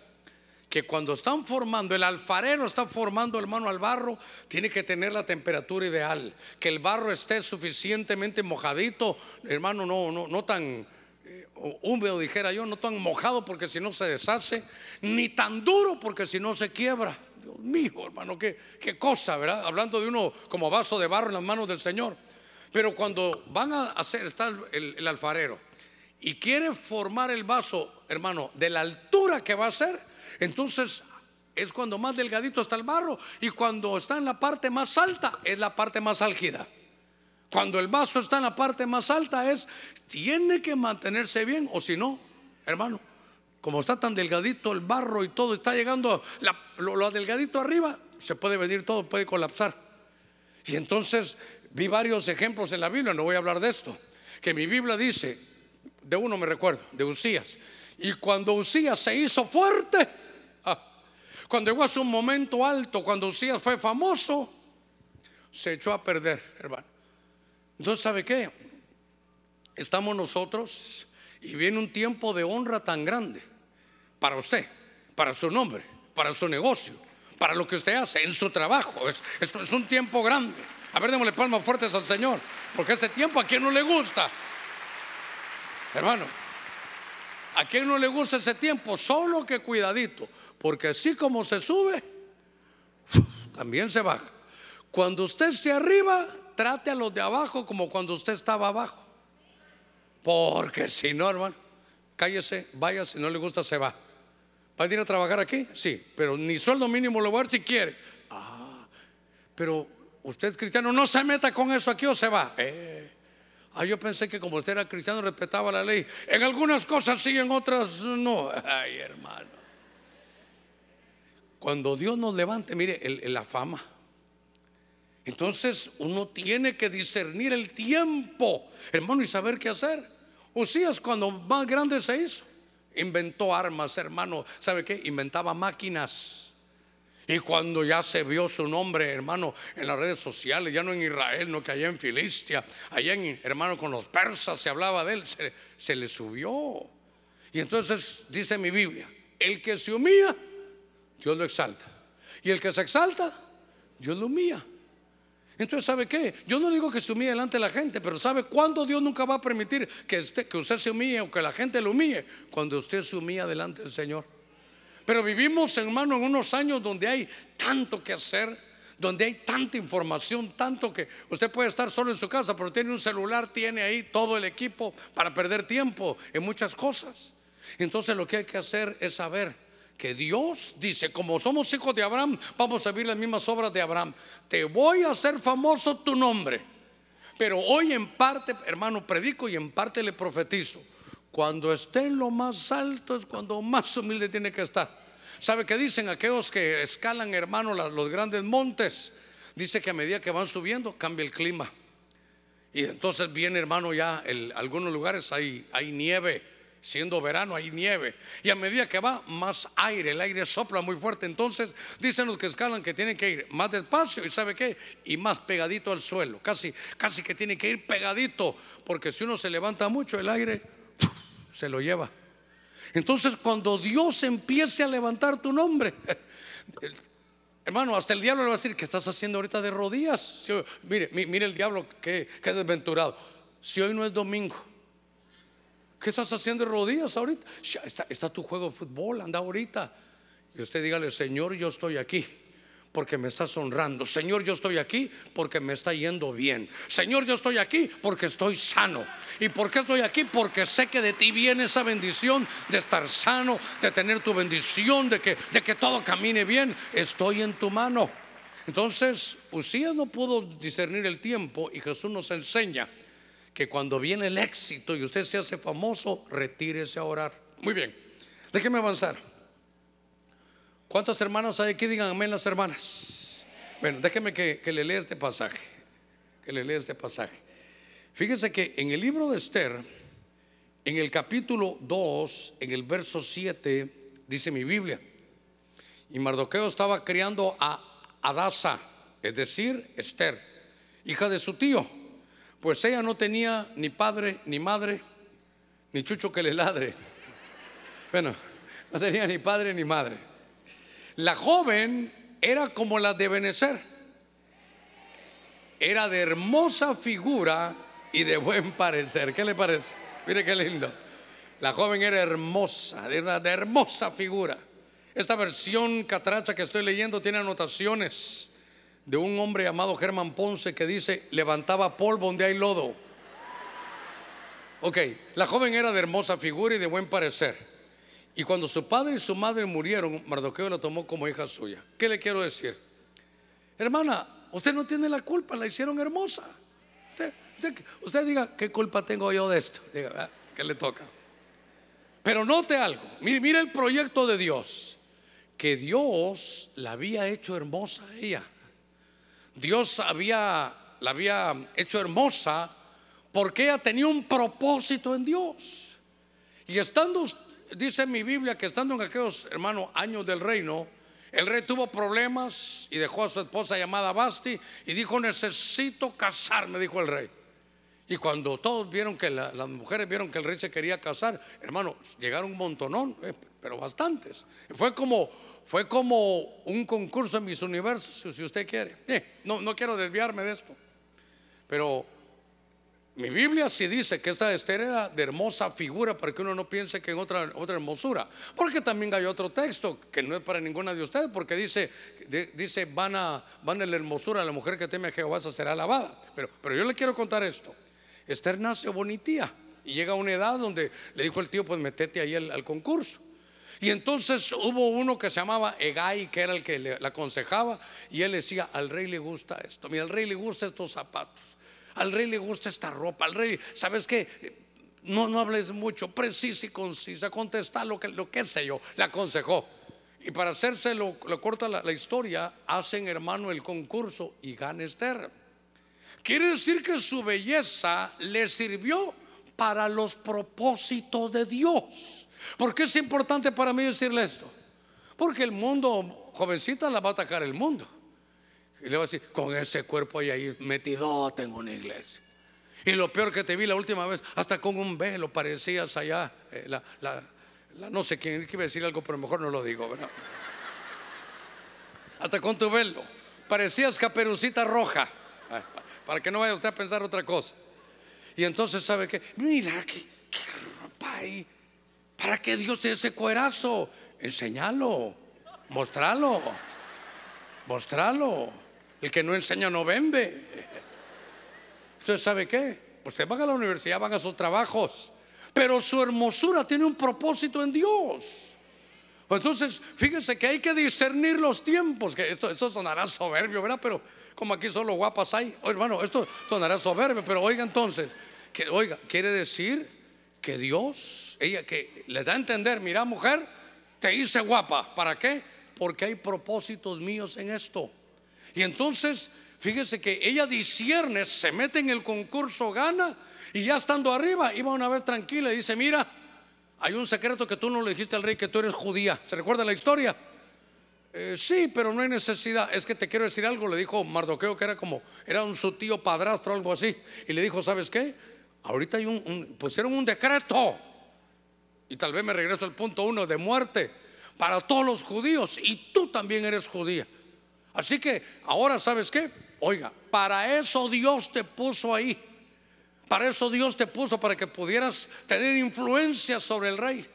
que cuando están formando, el alfarero está formando hermano al barro, tiene que tener la temperatura ideal, que el barro esté suficientemente mojadito, hermano, no, no, no tan eh, húmedo, dijera yo, no tan mojado porque si no se deshace, ni tan duro porque si no se quiebra. Dios mío, hermano, qué, qué cosa, ¿verdad? Hablando de uno como vaso de barro en las manos del Señor. Pero cuando van a hacer, está el alfarero y quiere formar el vaso, hermano, de la altura que va a ser, entonces es cuando más delgadito está el barro y cuando está en la parte más alta es la parte más álgida. Cuando el vaso está en la parte más alta es, tiene que mantenerse bien o si no, hermano, como está tan delgadito el barro y todo, está llegando lo, delgadito arriba, se puede venir todo, puede colapsar. Y entonces vi varios ejemplos en la Biblia, no voy a hablar de esto, que mi Biblia dice, de uno me recuerdo, de Usías, y cuando Usías se hizo fuerte, cuando llegó a su momento alto, cuando Usías fue famoso, se echó a perder, hermano. Entonces, ¿sabe qué? Estamos nosotros y viene un tiempo de honra tan grande para usted, para su nombre, para su negocio, para lo que usted hace en su trabajo. Es, es, un tiempo grande. A ver, démosle palmas fuertes al Señor, porque este tiempo a quien no le gusta, hermano, a quien no le gusta ese tiempo, solo que cuidadito porque así como se sube, también se baja. Cuando usted esté arriba, trate a los de abajo como cuando usted estaba abajo. Porque si no, hermano, cállese, vaya, si no le gusta, se va. ¿Va a ir a trabajar aquí? Sí, pero ni sueldo mínimo lo va a dar si quiere. Ah, pero usted cristiano, no se meta con eso aquí o se va. Eh. Ah, yo pensé que como usted era cristiano respetaba la ley. En algunas cosas sí, en otras no. Ay, hermano. Cuando Dios nos levante, mire, la fama. Entonces uno tiene que discernir el tiempo, hermano, y saber qué hacer. Usías cuando más grande se hizo, inventó armas, hermano. ¿Sabe qué? Inventaba máquinas. Y cuando ya se vio su nombre, hermano, en las redes sociales, ya no en Israel, no que allá en Filistia, allá en, hermano, con los persas se hablaba de él, se, le subió. Y entonces dice mi Biblia, el que se humilla, Dios lo exalta. Y el que se exalta, Dios lo humilla. Entonces, ¿sabe qué? Yo no digo que se humille delante de la gente, pero ¿sabe cuándo Dios nunca va a permitir que usted, que usted se humille o que la gente lo humille? Cuando usted se humilla delante del Señor. Pero vivimos, hermano, en unos años donde hay tanto que hacer, donde hay tanta información, tanto que usted puede estar solo en su casa, pero tiene un celular, tiene ahí todo el equipo para perder tiempo en muchas cosas. Entonces lo que hay que hacer es saber que Dios dice, como somos hijos de Abraham, vamos a vivir las mismas obras de Abraham. Te voy a hacer famoso tu nombre. Pero hoy en parte, hermano, predico y en parte le profetizo. Cuando esté en lo más alto es cuando más humilde tiene que estar. ¿Sabe qué dicen aquellos que escalan, hermano, los grandes montes? Dice que a medida que van subiendo cambia el clima. Y entonces viene, hermano, ya en algunos lugares hay, hay nieve siendo verano hay nieve. Y a medida que va, más aire, el aire sopla muy fuerte. Entonces dicen los que escalan que tienen que ir más despacio y sabe qué, y más pegadito al suelo. Casi, casi que tiene que ir pegadito, porque si uno se levanta mucho, el aire se lo lleva. Entonces cuando Dios empiece a levantar tu nombre, Hermano, hasta el diablo le va a decir, ¿qué estás haciendo ahorita de rodillas? mire, mire el diablo, que desventurado. Si hoy no es domingo, ¿Qué estás haciendo de rodillas ahorita? Está, está tu juego de fútbol, anda ahorita. Y usted dígale, Señor, yo estoy aquí porque me estás honrando. Señor, yo estoy aquí porque me está yendo bien. Señor, yo estoy aquí porque estoy sano. ¿Y por qué estoy aquí? Porque sé que de ti viene esa bendición de estar sano, de tener tu bendición, de que, de que todo camine bien. Estoy en tu mano. Entonces, Usías no pudo discernir el tiempo y Jesús nos enseña que cuando viene el éxito y usted se hace famoso, retírese a orar. Muy bien, déjeme avanzar. ¿Cuántas hermanas hay aquí? Digan amén las hermanas. Bueno, déjeme que, le lea este pasaje. Que le lea este pasaje. Fíjese que en el libro de Esther, en el capítulo 2, en el verso 7, dice mi Biblia, y Mardoqueo estaba criando a Adasa, es decir, Esther, hija de su tío pues ella no tenía ni padre, ni madre, ni chucho que le ladre. Bueno, no tenía ni padre ni madre. La joven era como la de Benecer. Era de hermosa figura y de buen parecer. ¿Qué le parece? Mire qué lindo. La joven era hermosa, de una de hermosa figura. Esta versión catracha que estoy leyendo tiene anotaciones de un hombre llamado Germán Ponce que dice, levantaba polvo donde hay lodo. Ok, la joven era de hermosa figura y de buen parecer. Y cuando su padre y su madre murieron, Mardoqueo la tomó como hija suya. ¿Qué le quiero decir? Hermana, usted no tiene la culpa, la hicieron hermosa. Usted, diga, ¿qué culpa tengo yo de esto? Diga, ah, ¿qué le toca? Pero note algo, mire, mire el proyecto de Dios, que Dios la había hecho hermosa a ella. Dios había, la había hecho hermosa porque ella tenía un propósito en Dios. Y estando, dice mi Biblia, que estando en aquellos, hermanos, años del reino, el rey tuvo problemas y dejó a su esposa llamada Basti y dijo, necesito casarme, dijo el rey. Y cuando todos vieron que las mujeres vieron que el rey se quería casar, hermano, llegaron un montonón, eh, pero bastantes. Fue como fue como un concurso en mis universos, si usted quiere. Eh, no, no quiero desviarme de esto, pero mi Biblia sí dice que esta Esther era de hermosa figura para que uno no piense que en otra, otra hermosura. Porque también hay otro texto que no es para ninguna de ustedes, porque dice, dice van, a, van a la hermosura, la mujer que teme a Jehová será alabada. Pero, pero yo le quiero contar esto. Esther nace bonitía y llega a una edad donde le dijo el tío, pues metete ahí al concurso. Y entonces hubo uno que se llamaba Egay, que era el que le, aconsejaba, y él decía, al rey le gusta esto, mira, al rey le gusta estos zapatos, al rey le gusta esta ropa, al rey, ¿sabes qué? No, no hables mucho, precisa y concisa, contesta lo que, lo que sé yo, le aconsejó. Y para hacerse lo, corta la, la, historia, hacen hermano el concurso y gana Esther. Quiere decir que su belleza le sirvió para los propósitos de Dios. ¿Por qué es importante para mí decirle esto? Porque el mundo, jovencita, la va a atacar el mundo. Y le va a decir, con ese cuerpo ahí, ahí metido tengo una iglesia. Y lo peor que te vi la última vez, hasta con un velo parecías allá, eh, la, no sé quién a decir algo, pero mejor no lo digo, ¿verdad? Hasta con tu velo. Parecías caperucita roja. Para que no vaya usted a pensar otra cosa. Y entonces, ¿sabe qué? Mira, qué, ropa ahí. ¿Para qué Dios te ese cuerazo? Enseñalo. Mostralo. Mostralo. El que no enseña no vende. Usted sabe qué? Usted van a la universidad, van a sus trabajos. Pero su hermosura tiene un propósito en Dios. Entonces, fíjense que hay que discernir los tiempos. Que esto, sonará soberbio, ¿verdad? Pero como aquí solo guapas hay. Oh, hermano, esto sonará soberbio, pero oiga entonces, que, oiga, quiere decir que Dios, ella que le da a entender, mira mujer, te hice guapa. ¿Para qué? Porque hay propósitos míos en esto. Y entonces, fíjese que ella discierne, se mete en el concurso, gana, y ya estando arriba, iba una vez tranquila y dice, mira, hay un secreto que tú no le dijiste al rey que tú eres judía. ¿Se recuerda la historia? Eh, sí, pero no hay necesidad. Es que te quiero decir algo. Le dijo Mardoqueo que era como, era un su tío padrastro algo así. Y le dijo, ¿sabes qué? Ahorita hay un, pusieron un decreto. Y tal vez me regreso al punto uno de muerte para todos los judíos. Y tú también eres judía. Así que ahora, ¿sabes qué? Oiga, para eso Dios te puso ahí. Para eso Dios te puso, para que pudieras tener influencia sobre el rey.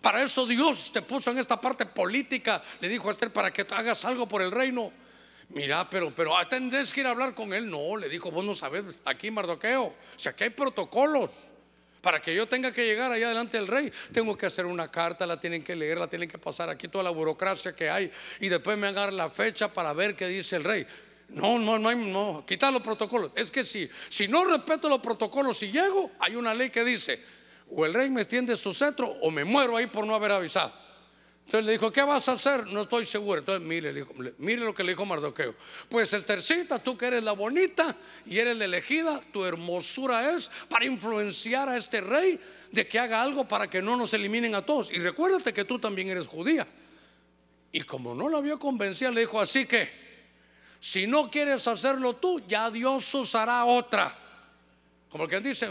Para eso Dios te puso en esta parte política. Le dijo a Esther, para que hagas algo por el reino. Mira, pero, pero ah, tendrás que ir a hablar con él. No, le dijo, vos no sabes, aquí Mardoqueo. O sea, que hay protocolos. Para que yo tenga que llegar allá delante del rey, tengo que hacer una carta, la tienen que leer, la tienen que pasar aquí toda la burocracia que hay. Y después me van la fecha para ver qué dice el rey. No, no, no, no, quitar los protocolos. Es que si, si no respeto los protocolos, si llego, hay una ley que dice, o el rey me extiende su cetro o me muero ahí por no haber avisado. Entonces le dijo, ¿qué vas a hacer? No estoy seguro. Entonces mire, mire lo que le dijo Mardoqueo. Pues Estercita, tú que eres la bonita y eres la elegida, tu hermosura es para influenciar a este rey de que haga algo para que no nos eliminen a todos. Y recuérdate que tú también eres judía. Y como no la vio convencida, le dijo, así que si no quieres hacerlo tú, ya Dios usará otra. Como el que dice,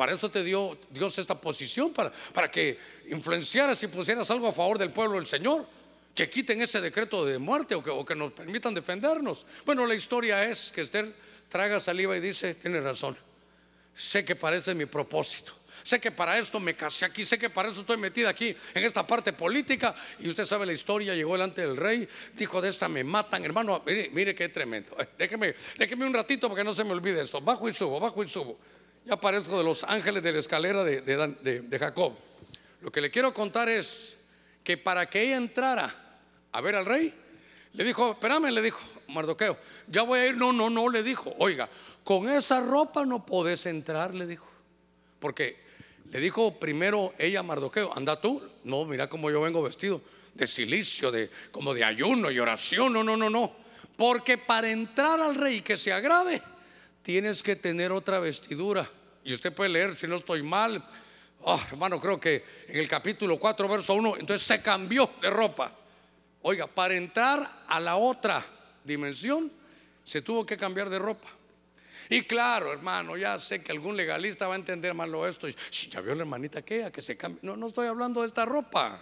para eso te dio Dios esta posición, para, para que influenciaras y pusieras algo a favor del pueblo del Señor. Que quiten ese decreto de muerte o que, o que nos permitan defendernos. Bueno, la historia es que Esther traga saliva y dice, tiene razón, sé que parece mi propósito. Sé que para esto me casé aquí, sé que para eso estoy metida aquí en esta parte política. Y usted sabe la historia, llegó delante del rey, dijo, de esta me matan, hermano, mire, mire qué tremendo. Déjeme, déjeme un ratito para que no se me olvide esto. Bajo y subo, bajo y subo. Ya parezco de los ángeles de la escalera de, Jacob. Lo que le quiero contar es que para que ella entrara a ver al rey, le dijo, espérame, le dijo Mardoqueo, ya voy a ir. No, no, no, le dijo, oiga, con esa ropa no podés entrar, le dijo. Porque le dijo primero ella a Mardoqueo, anda tú. No, mira cómo yo vengo vestido de silicio, de, como de ayuno y oración. No, no, no, no. Porque para entrar al rey que se agrade, tienes que tener otra vestidura. Y usted puede leer, si no estoy mal, oh, hermano, creo que en el capítulo 4, verso 1, entonces se cambió de ropa. Oiga, para entrar a la otra dimensión, se tuvo que cambiar de ropa. Y claro, hermano, ya sé que algún legalista va a entender malo esto. ya vio la hermanita que, a que se cambie. No, no estoy hablando de esta ropa.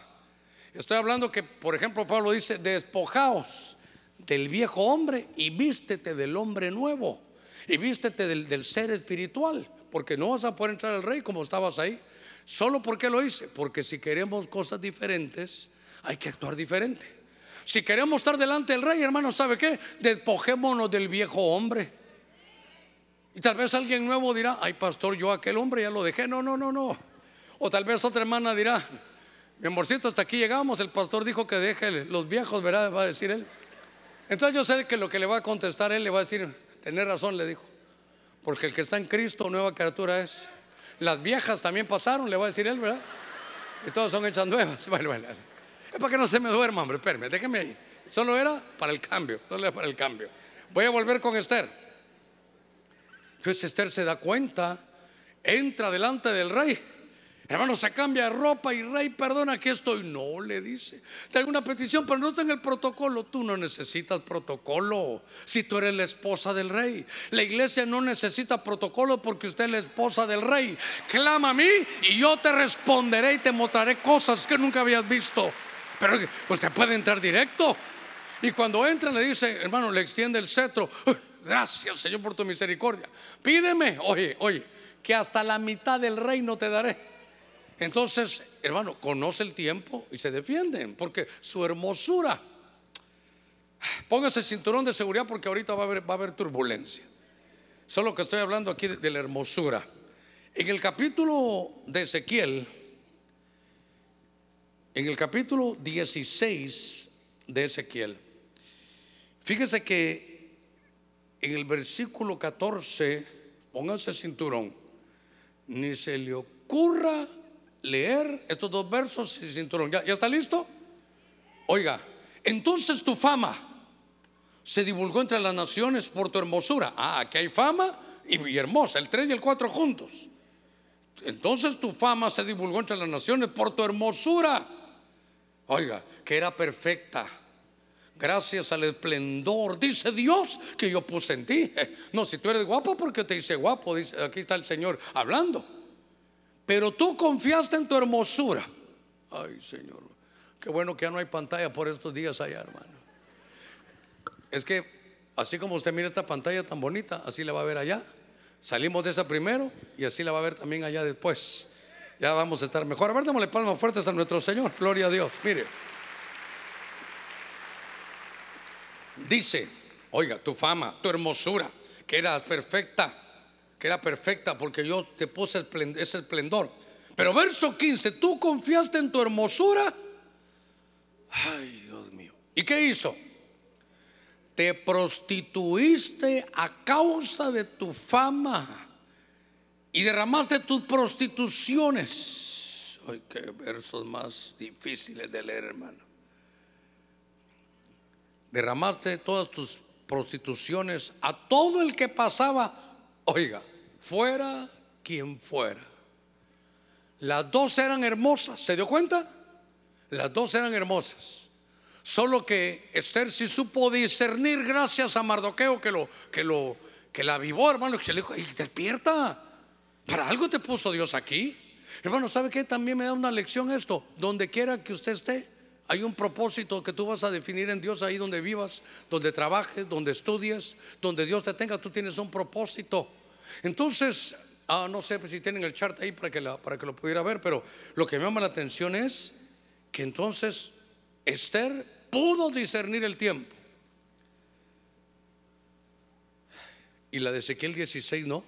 Estoy hablando que, por ejemplo, Pablo dice, despojaos del viejo hombre y vístete del hombre nuevo. Y vístete del, ser espiritual. Porque no vas a poder entrar al rey como estabas ahí. ¿Solo porque lo hice? Porque si queremos cosas diferentes, hay que actuar diferente. Si queremos estar delante del rey, hermano, ¿sabe qué? Despojémonos del viejo hombre. Y tal vez alguien nuevo dirá, ay pastor, yo aquel hombre ya lo dejé. No, no, no, no. O tal vez otra hermana dirá, mi amorcito, hasta aquí llegamos. El pastor dijo que deje los viejos, ¿verdad? Va a decir él. Entonces yo sé que lo que le va a contestar él le va a decir, tener razón, le dijo. Porque el que está en Cristo, nueva criatura es. Las viejas también pasaron, le va a decir él, ¿verdad? Y todas son hechas nuevas. Bueno, bueno. Es para que no se me duerma, hombre, espérame, déjeme ahí. Solo era para el cambio, solo era para el cambio. Voy a volver con Esther. Entonces Esther se da cuenta, entra delante del rey. Hermano, se cambia de ropa y rey, perdona, aquí estoy. No, le dice. Tengo una petición, pero no está en el protocolo. Tú no necesitas protocolo si tú eres la esposa del rey. La iglesia no necesita protocolo porque usted es la esposa del rey. Clama a mí y yo te responderé y te mostraré cosas que nunca habías visto. Pero usted puede entrar directo. Y cuando entra le dice, hermano, le extiende el cetro. Gracias, Señor, por tu misericordia. Pídeme, oye, oye, que hasta la mitad del reino te daré. Entonces, hermano, conoce el tiempo y se defienden, porque su hermosura. Póngase cinturón de seguridad porque ahorita va a haber, va a haber turbulencia. Solo que estoy hablando aquí de, la hermosura. En el capítulo de Ezequiel, en el capítulo 16 de Ezequiel, fíjese que en el versículo 14, póngase cinturón, ni se le ocurra leer estos dos versos y cinturón. ¿Ya, ¿Ya está listo? Oiga, entonces tu fama se divulgó entre las naciones por tu hermosura. Ah, aquí hay fama y, hermosa, el 3 y el 4 juntos. Entonces tu fama se divulgó entre las naciones por tu hermosura. Oiga, que era perfecta. Gracias al esplendor, dice Dios, que yo puse en ti. No, si tú eres guapo, porque te dice guapo, dice, aquí está el Señor hablando. Pero tú confiaste en tu hermosura. Ay, Señor. Qué bueno que ya no hay pantalla por estos días allá, hermano. Es que así como usted mira esta pantalla tan bonita, así la va a ver allá. Salimos de esa primero y así la va a ver también allá después. Ya vamos a estar mejor. A ver, palmas fuertes a nuestro Señor. Gloria a Dios. Mire. Dice, oiga, tu fama, tu hermosura, que eras perfecta que era perfecta porque yo te puse ese esplendor. Pero verso 15, tú confiaste en tu hermosura. Ay, Dios mío. ¿Y qué hizo? Te prostituiste a causa de tu fama y derramaste tus prostituciones. Ay, qué versos más difíciles de leer, hermano. Derramaste todas tus prostituciones a todo el que pasaba Oiga, fuera quien fuera. Las dos eran hermosas, ¿se dio cuenta? Las dos eran hermosas. Solo que Esther sí supo discernir gracias a Mardoqueo que lo que lo que la vivó, hermano, que se le dijo, despierta. Para algo te puso Dios aquí. Hermano, ¿sabe qué? También me da una lección esto. Donde quiera que usted esté, hay un propósito que tú vas a definir en Dios ahí donde vivas, donde trabajes, donde estudies, donde Dios te tenga, tú tienes un propósito. Entonces, ah, no sé si tienen el chart ahí para que, para que lo pudiera ver, pero lo que me llama la atención es que entonces Esther pudo discernir el tiempo. Y la de Ezequiel 16 no.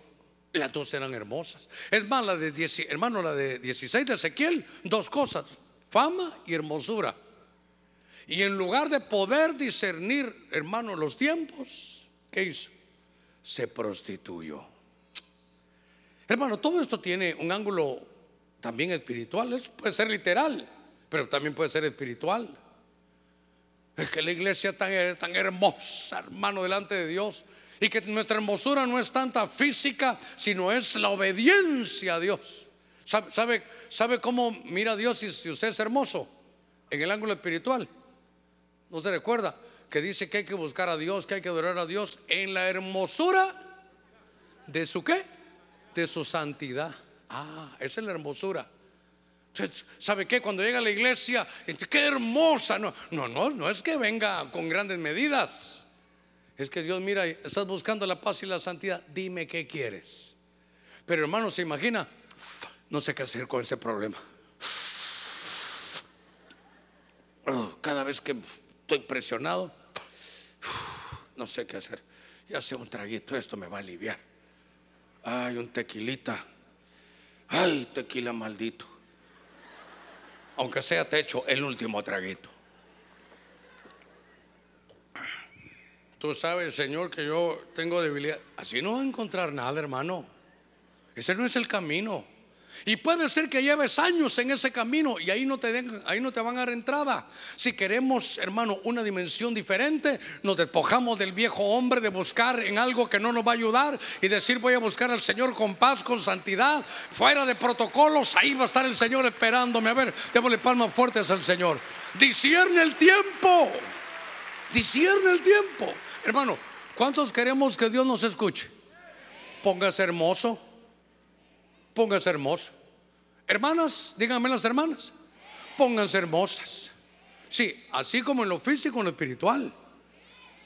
Las dos eran hermosas. Es más, la de hermano, la de 16 de Ezequiel, dos cosas, fama y hermosura. Y en lugar de poder discernir, hermano, los tiempos, ¿qué hizo? Se prostituyó. Hermano, todo esto tiene un ángulo también espiritual. puede ser literal, pero también puede ser espiritual. Es que la iglesia es tan, tan hermosa, hermano, delante de Dios. Y que nuestra hermosura no es tanta física, sino es la obediencia a Dios. ¿Sabe, sabe, cómo mira a Dios si, si usted es hermoso? En el ángulo espiritual. ¿No se recuerda? Que dice que hay que buscar a Dios, que hay que adorar a Dios en la hermosura de su qué? De su santidad. Ah, esa es la hermosura. ¿Sabe qué? Cuando llega a la iglesia, qué hermosa. No, no, no, no es que venga con grandes medidas. Es que Dios mira, estás buscando la paz y la santidad, dime qué quieres. Pero hermano, se imagina, no sé qué hacer con ese problema. Oh, cada vez que estoy presionado, no sé qué hacer. Ya sea un traguito, esto me va a aliviar. Ay, un tequilita. Ay, tequila maldito. Aunque sea te echo el último traguito. Tú sabes, Señor, que yo tengo debilidad. Así no va a encontrar nada, hermano. Ese no es el camino. Y puede ser que lleves años en ese camino y ahí no te den, ahí no te van a dar entrada. Si queremos, hermano, una dimensión diferente, nos despojamos del viejo hombre de buscar en algo que no nos va a ayudar y decir voy a buscar al Señor con paz, con santidad, fuera de protocolos, ahí va a estar el Señor esperándome. A ver, démosle palmas fuertes al Señor. Discierne el tiempo. Discierne el tiempo. Hermano, ¿cuántos queremos que Dios nos escuche? Póngase hermoso pónganse hermosos. Hermanas, díganme las hermanas, pónganse hermosas. Sí, así como en lo físico, en lo espiritual.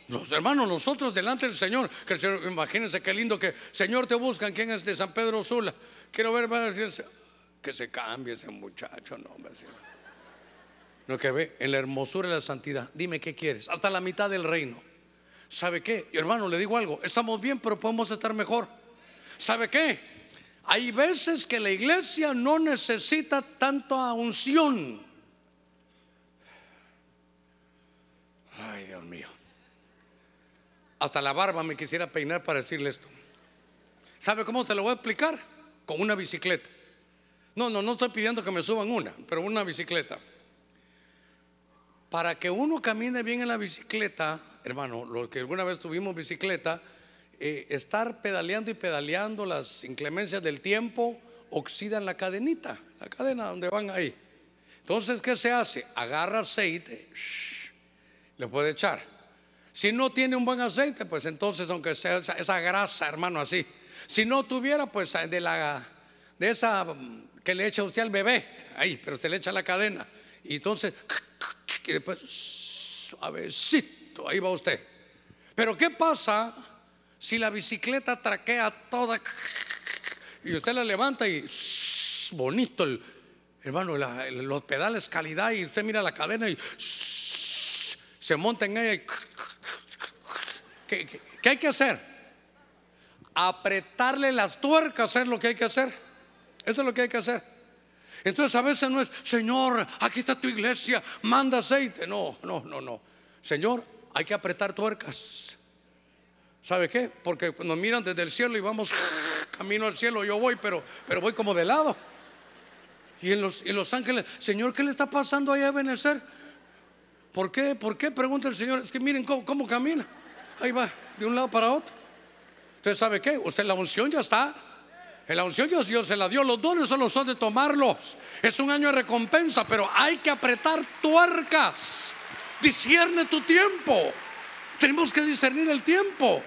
Los hermanos, nosotros delante del Señor, que el Señor, imagínense qué lindo que Señor te buscan, ¿quién es de San Pedro Sula? Quiero ver, a que se cambie ese muchacho, no. No que ve en la hermosura y la santidad. Dime qué quieres, hasta la mitad del reino. ¿Sabe qué? Y hermano, le digo algo, estamos bien, pero podemos estar mejor. ¿Sabe qué? Hay veces que la iglesia no necesita tanta unción. Ay, Dios mío. Hasta la barba me quisiera peinar para decirle esto. ¿Sabe cómo se lo voy a explicar? Con una bicicleta. No, no, no estoy pidiendo que me suban una, pero una bicicleta. Para que uno camine bien en la bicicleta, hermano, los que alguna vez tuvimos bicicleta, eh, estar pedaleando y pedaleando las inclemencias del tiempo oxidan la cadenita, la cadena donde van ahí. Entonces, ¿qué se hace? Agarra aceite, le puede echar. Si no tiene un buen aceite, pues entonces, aunque sea esa, grasa, hermano, así. Si no tuviera, pues de la de esa que le echa usted al bebé, ahí, pero usted le echa la cadena. Y entonces, y después, suavecito, ahí va usted. Pero ¿qué pasa? Si la bicicleta traquea toda y usted la levanta y bonito el hermano, los pedales calidad y usted mira la cadena y se monta en ella y ¿qué, hay que hacer? Apretarle las tuercas es lo que hay que hacer. Eso es lo que hay que hacer. Entonces a veces no es, Señor, aquí está tu iglesia, manda aceite. No, no, no, no. Señor, hay que apretar tuercas. ¿Sabe qué? Porque nos miran desde el cielo y vamos camino al cielo, yo voy, pero, pero voy como de lado. Y en los, en los ángeles, Señor, ¿qué le está pasando ahí a Benecer? ¿Por qué? ¿Por qué? Pregunta el Señor. Es que miren cómo, camina. Ahí va, de un lado para otro. ¿Usted sabe qué? Usted la unción ya está. La unción Dios, Dios se la dio. Los dones solo son de tomarlos. Es un año de recompensa, pero hay que apretar tuercas. Discierne tu tiempo. Tenemos que discernir el tiempo.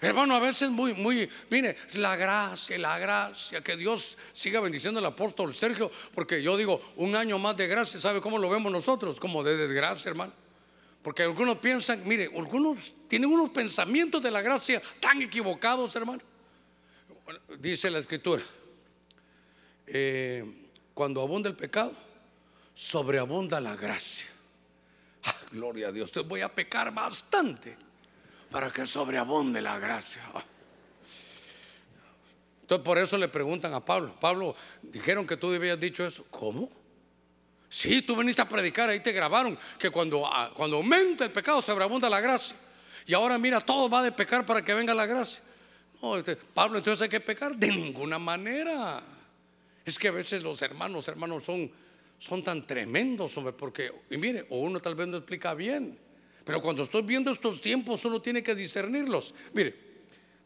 Hermano, a veces muy, muy, mire, la gracia, la gracia, que Dios siga bendiciendo al apóstol Sergio, porque yo digo, un año más de gracia, ¿sabe cómo lo vemos nosotros? Como de desgracia, hermano. Porque algunos piensan, mire, algunos tienen unos pensamientos de la gracia tan equivocados, hermano. Dice la escritura, eh, cuando abunda el pecado, sobreabunda la gracia. Ah, gloria a Dios, te voy a pecar bastante para que sobreabunde la gracia. Entonces por eso le preguntan a Pablo, Pablo, dijeron que tú habías dicho eso. ¿Cómo? Sí, tú viniste a predicar, ahí te grabaron que cuando, ah, cuando aumenta el pecado sobreabunda la gracia. Y ahora mira, todo va de pecar para que venga la gracia. No, este, Pablo, entonces hay que pecar de ninguna manera. Es que a veces los hermanos, hermanos, son, son tan tremendos, porque, y mire, o uno tal vez no explica bien. Pero cuando estoy viendo estos tiempos, uno tiene que discernirlos. Mire,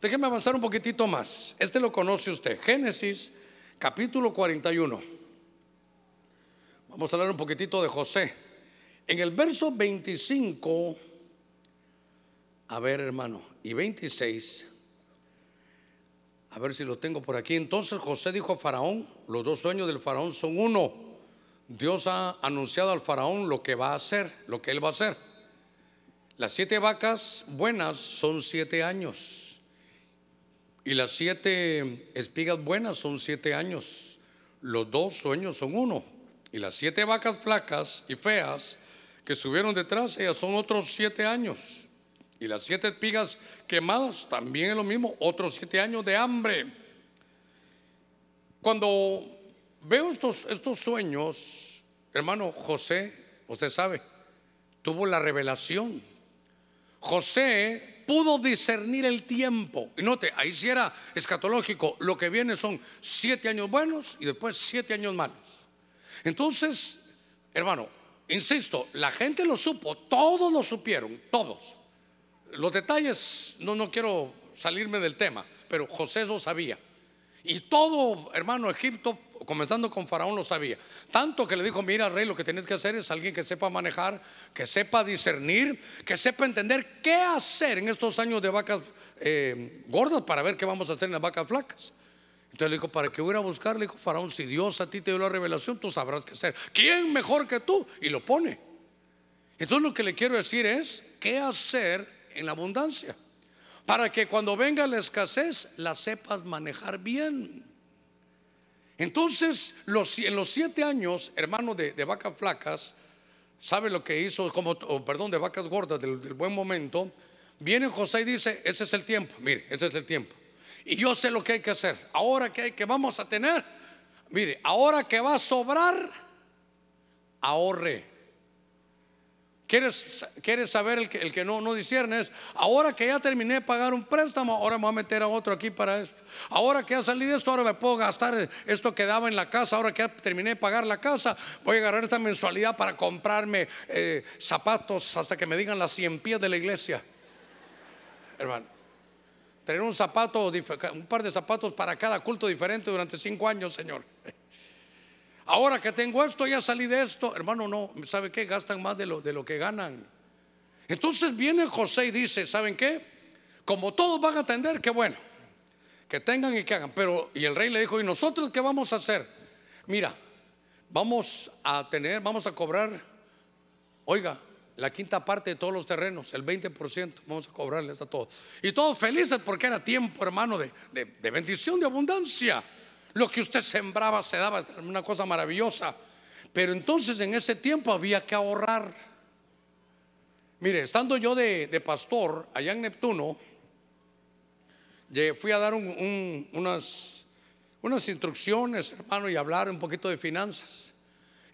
déjeme avanzar un poquitito más. Este lo conoce usted. Génesis, capítulo 41. Vamos a hablar un poquitito de José. En el verso 25, a ver hermano, y 26, a ver si lo tengo por aquí. Entonces José dijo a Faraón, los dos sueños del Faraón son uno. Dios ha anunciado al Faraón lo que va a hacer, lo que él va a hacer. Las siete vacas buenas son siete años. Y las siete espigas buenas son siete años. Los dos sueños son uno. Y las siete vacas flacas y feas que subieron detrás, ellas son otros siete años. Y las siete espigas quemadas también es lo mismo, otros siete años de hambre. Cuando veo estos, estos sueños, hermano José, usted sabe, tuvo la revelación José pudo discernir el tiempo. Y note, ahí sí era escatológico. Lo que viene son siete años buenos y después siete años malos. Entonces, hermano, insisto, la gente lo supo, todos lo supieron, todos. Los detalles, no, no quiero salirme del tema, pero José lo sabía. Y todo, hermano, Egipto, comenzando con Faraón, lo sabía. Tanto que le dijo, mira, rey, lo que tienes que hacer es alguien que sepa manejar, que sepa discernir, que sepa entender qué hacer en estos años de vacas eh, gordas para ver qué vamos a hacer en las vacas flacas. Entonces le dijo, ¿para qué voy a buscar? Le dijo Faraón, si Dios a ti te dio la revelación, tú sabrás qué hacer. ¿Quién mejor que tú? Y lo pone. Entonces lo que le quiero decir es, ¿qué hacer en la abundancia? Para que cuando venga la escasez la sepas manejar bien. Entonces, en los siete años, hermano, de, vacas flacas, ¿sabe lo que hizo? Como, perdón, de vacas gordas, del, del buen momento. Viene José y dice, ese es el tiempo, mire, ese es el tiempo. Y yo sé lo que hay que hacer. Ahora que hay que vamos a tener, mire, ahora que va a sobrar, ahorre. ¿Quieres, ¿Quieres, saber el que, el que no, no discierne? Es, ahora que ya terminé de pagar un préstamo, ahora me voy a meter a otro aquí para esto. Ahora que ya salí de esto, ahora me puedo gastar esto que daba en la casa. Ahora que ya terminé de pagar la casa, voy a agarrar esta mensualidad para comprarme eh, zapatos hasta que me digan las 100 pies de la iglesia. Hermano, tener un zapato, un par de zapatos para cada culto diferente durante cinco años, Señor. Ahora que tengo esto, ya salí de esto. Hermano, no, ¿sabe qué? Gastan más de lo, de lo que ganan. Entonces viene José y dice, ¿saben qué? Como todos van a atender, qué bueno. Que tengan y que hagan. Pero, y el rey le dijo, ¿y nosotros qué vamos a hacer? Mira, vamos a tener, vamos a cobrar, oiga, la quinta parte de todos los terrenos, el 20%, vamos a cobrarles a todos. Y todos felices porque era tiempo, hermano, de, de bendición, de abundancia. Lo que usted sembraba se daba, una cosa maravillosa. Pero entonces en ese tiempo había que ahorrar. Mire, estando yo de, pastor allá en Neptuno, fui a dar unas, unas instrucciones, hermano, y hablar un poquito de finanzas.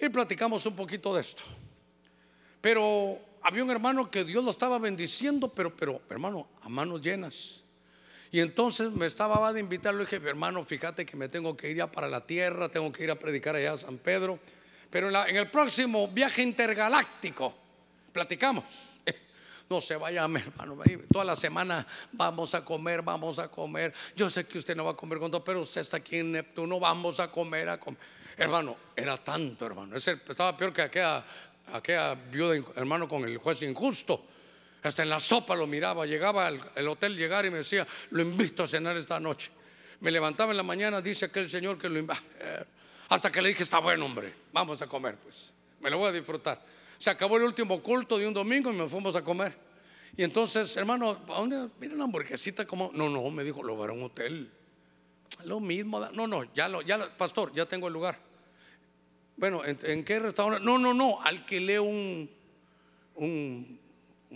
Y platicamos un poquito de esto. Pero había un hermano que Dios lo estaba bendiciendo, pero, pero, hermano, a manos llenas. Y entonces me estaba de invitarlo y dije, hermano, fíjate que me tengo que ir ya para la tierra, tengo que ir a predicar allá a San Pedro. Pero en, el próximo viaje intergaláctico, platicamos. No se vaya, hermano. Toda la semana vamos a comer, vamos a comer. Yo sé que usted no va a comer con todo, pero usted está aquí en Neptuno, vamos a comer, a comer. Hermano, era tanto, hermano. Estaba peor que aquella, aquella viuda, hermano, con el juez injusto. Hasta en la sopa lo miraba. Llegaba al, hotel llegar y me decía, lo invito a cenar esta noche. Me levantaba en la mañana, dice aquel señor que lo invita. Eh, hasta que le dije, está bueno, hombre, vamos a comer, pues. Me lo voy a disfrutar. Se acabó el último culto de un domingo y me fuimos a comer. Y entonces, hermano, ¿a dónde? Mira una hamburguesita como. No, no, me dijo, lo a un hotel. Lo mismo. No, no, ya lo, ya, pastor, ya tengo el lugar. Bueno, ¿en, qué restaurante? No, no, no, alquilé un, un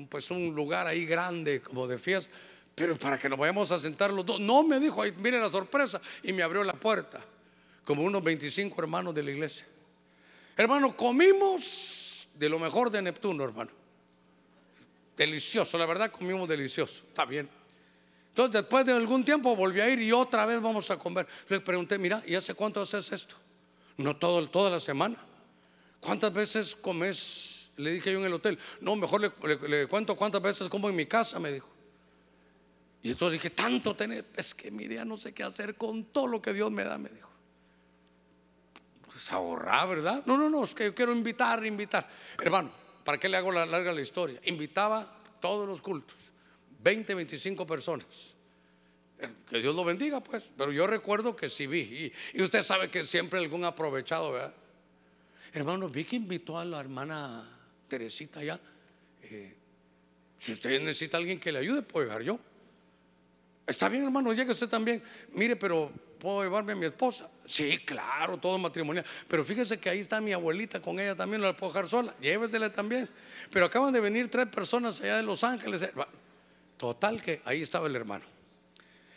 pues un lugar ahí grande como de fiesta, pero para que nos vayamos a sentar los dos. No, me dijo, ahí, mire la sorpresa, y me abrió la puerta, como unos 25 hermanos de la iglesia. Hermano, comimos de lo mejor de Neptuno, hermano. Delicioso, la verdad comimos delicioso, está bien. Entonces después de algún tiempo volví a ir y otra vez vamos a comer. Le pregunté, mira, ¿y hace cuánto haces esto? No todo, toda la semana. ¿Cuántas veces comes le dije yo en el hotel, no, mejor le, cuento cuántas veces como en mi casa, me dijo. Y entonces dije, tanto tener, es que mire, ya no sé qué hacer con todo lo que Dios me da, me dijo. Pues ahorrar, ¿verdad? No, no, no, es que yo quiero invitar, invitar. Hermano, ¿para qué le hago la larga la historia? Invitaba todos los cultos, 20, 25 personas. Que Dios lo bendiga, pues. Pero yo recuerdo que sí vi. Y, y usted sabe que siempre algún aprovechado, ¿verdad? Hermano, vi que invitó a la hermana Teresita ya. Eh, si usted necesita alguien que le ayude, puedo llegar yo. Está bien, hermano, llegue usted también. Mire, pero ¿puedo llevarme a mi esposa? Sí, claro, todo matrimonial. Pero fíjese que ahí está mi abuelita con ella también, no la puedo dejar sola. Llévesela también. Pero acaban de venir tres personas allá de Los Ángeles. Total que ahí estaba el hermano.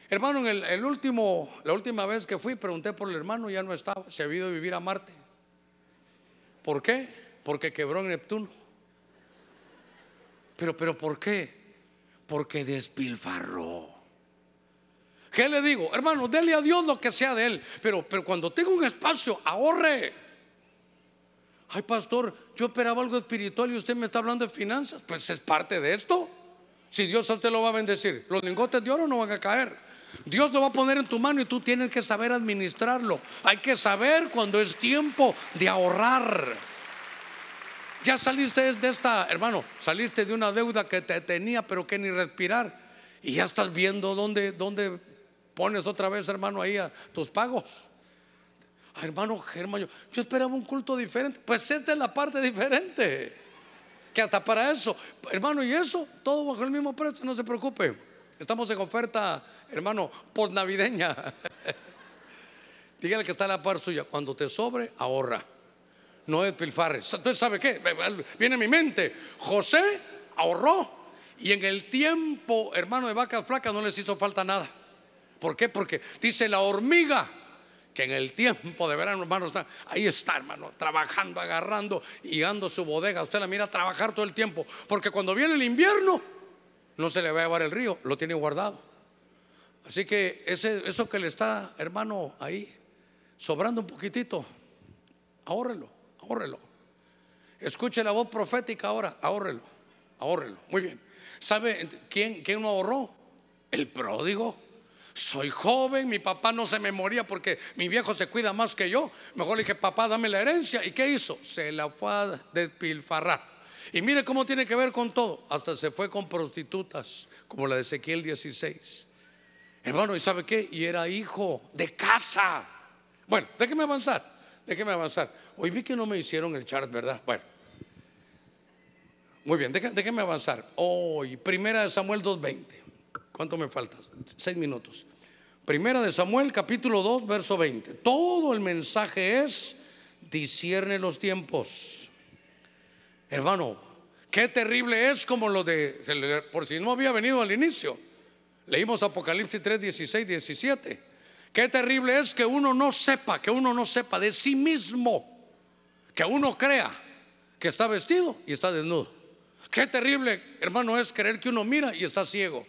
Hermano, en el, el, último, la última vez que fui, pregunté por el hermano, ya no estaba, se había ido a vivir a Marte. ¿Por qué? Porque quebró en Neptuno. Pero, pero ¿por qué? Porque despilfarró. ¿Qué le digo? Hermano, dele a Dios lo que sea de él. Pero, pero cuando tenga un espacio, ahorre. Ay, pastor, yo esperaba algo espiritual y usted me está hablando de finanzas. Pues es parte de esto. Si Dios a usted lo va a bendecir, los lingotes de oro no van a caer. Dios lo va a poner en tu mano y tú tienes que saber administrarlo. Hay que saber cuando es tiempo de ahorrar. Ya saliste de esta, hermano, saliste de una deuda que te tenía, pero que ni respirar. Y ya estás viendo dónde, dónde pones otra vez, hermano, ahí a tus pagos. hermano Germán, yo, yo, esperaba un culto diferente. Pues esta es la parte diferente. Que hasta para eso, hermano, y eso, todo bajo el mismo precio, no se preocupe. Estamos en oferta, hermano, navideña Dígale que está a la par suya. Cuando te sobre, ahorra. No despilfarres. Entonces, ¿sabe qué? Viene a mi mente. José ahorró. Y en el tiempo, hermano, de vacas flacas no les hizo falta nada. ¿Por qué? Porque dice la hormiga que en el tiempo de verano, hermano, está, ahí está, hermano, trabajando, agarrando y dando su bodega. Usted la mira trabajar todo el tiempo. Porque cuando viene el invierno, no se le va a llevar el río, lo tiene guardado. Así que eso que le está, hermano, ahí, sobrando un poquitito, ahórrelo, ahórrelo. Escuche la voz profética ahora, ahórrelo, ahórrelo. Muy bien. ¿Sabe quién, quién no ahorró? El pródigo. Soy joven, mi papá no se me moría porque mi viejo se cuida más que yo. Mejor le dije, papá, dame la herencia. ¿Y qué hizo? Se la fue a despilfarrar. Y mire cómo tiene que ver con todo. Hasta se fue con prostitutas, como la de Ezequiel 16. Hermano, ¿y sabe qué? Y era hijo de casa. Bueno, déjeme avanzar, déjeme avanzar. Hoy vi que no me hicieron el chart, ¿verdad? Bueno. Muy bien, déjeme avanzar. Hoy, primera de Samuel 2.20. ¿Cuánto me falta? Seis minutos. Primera de Samuel, capítulo 2, verso 20. Todo el mensaje es, discierne los tiempos Hermano, qué terrible es como lo de, por si no había venido al inicio. Leímos Apocalipsis 3, 16, 17. Qué terrible es que uno no sepa, que uno no sepa de sí mismo, que uno crea que está vestido y está desnudo. Qué terrible, hermano, es creer que uno mira y está ciego.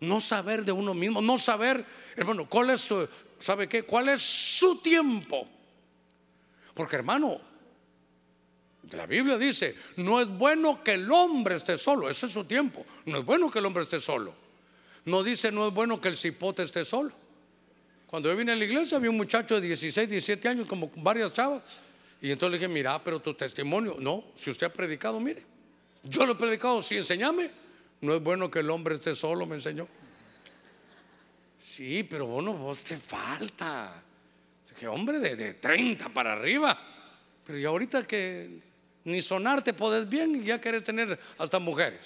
No saber de uno mismo, no saber, hermano, cuál es su, ¿sabe qué? ¿Cuál es su tiempo? Porque, hermano, la Biblia dice, no es bueno que el hombre esté solo, ese es su tiempo. No es bueno que el hombre esté solo. No dice, no es bueno que el cipote esté solo. Cuando yo vine a la iglesia había un muchacho de 16, 17 años, como varias chavas. Y entonces le dije, mira, pero tu testimonio, no, si usted ha predicado, mire, yo lo he predicado, sí, enséñame. No es bueno que el hombre esté solo, me enseñó. Sí, pero bueno, vos te falta. Que hombre de, de 30 para arriba. Pero y ahorita que ni sonarte podés bien y ya querés tener hasta mujeres.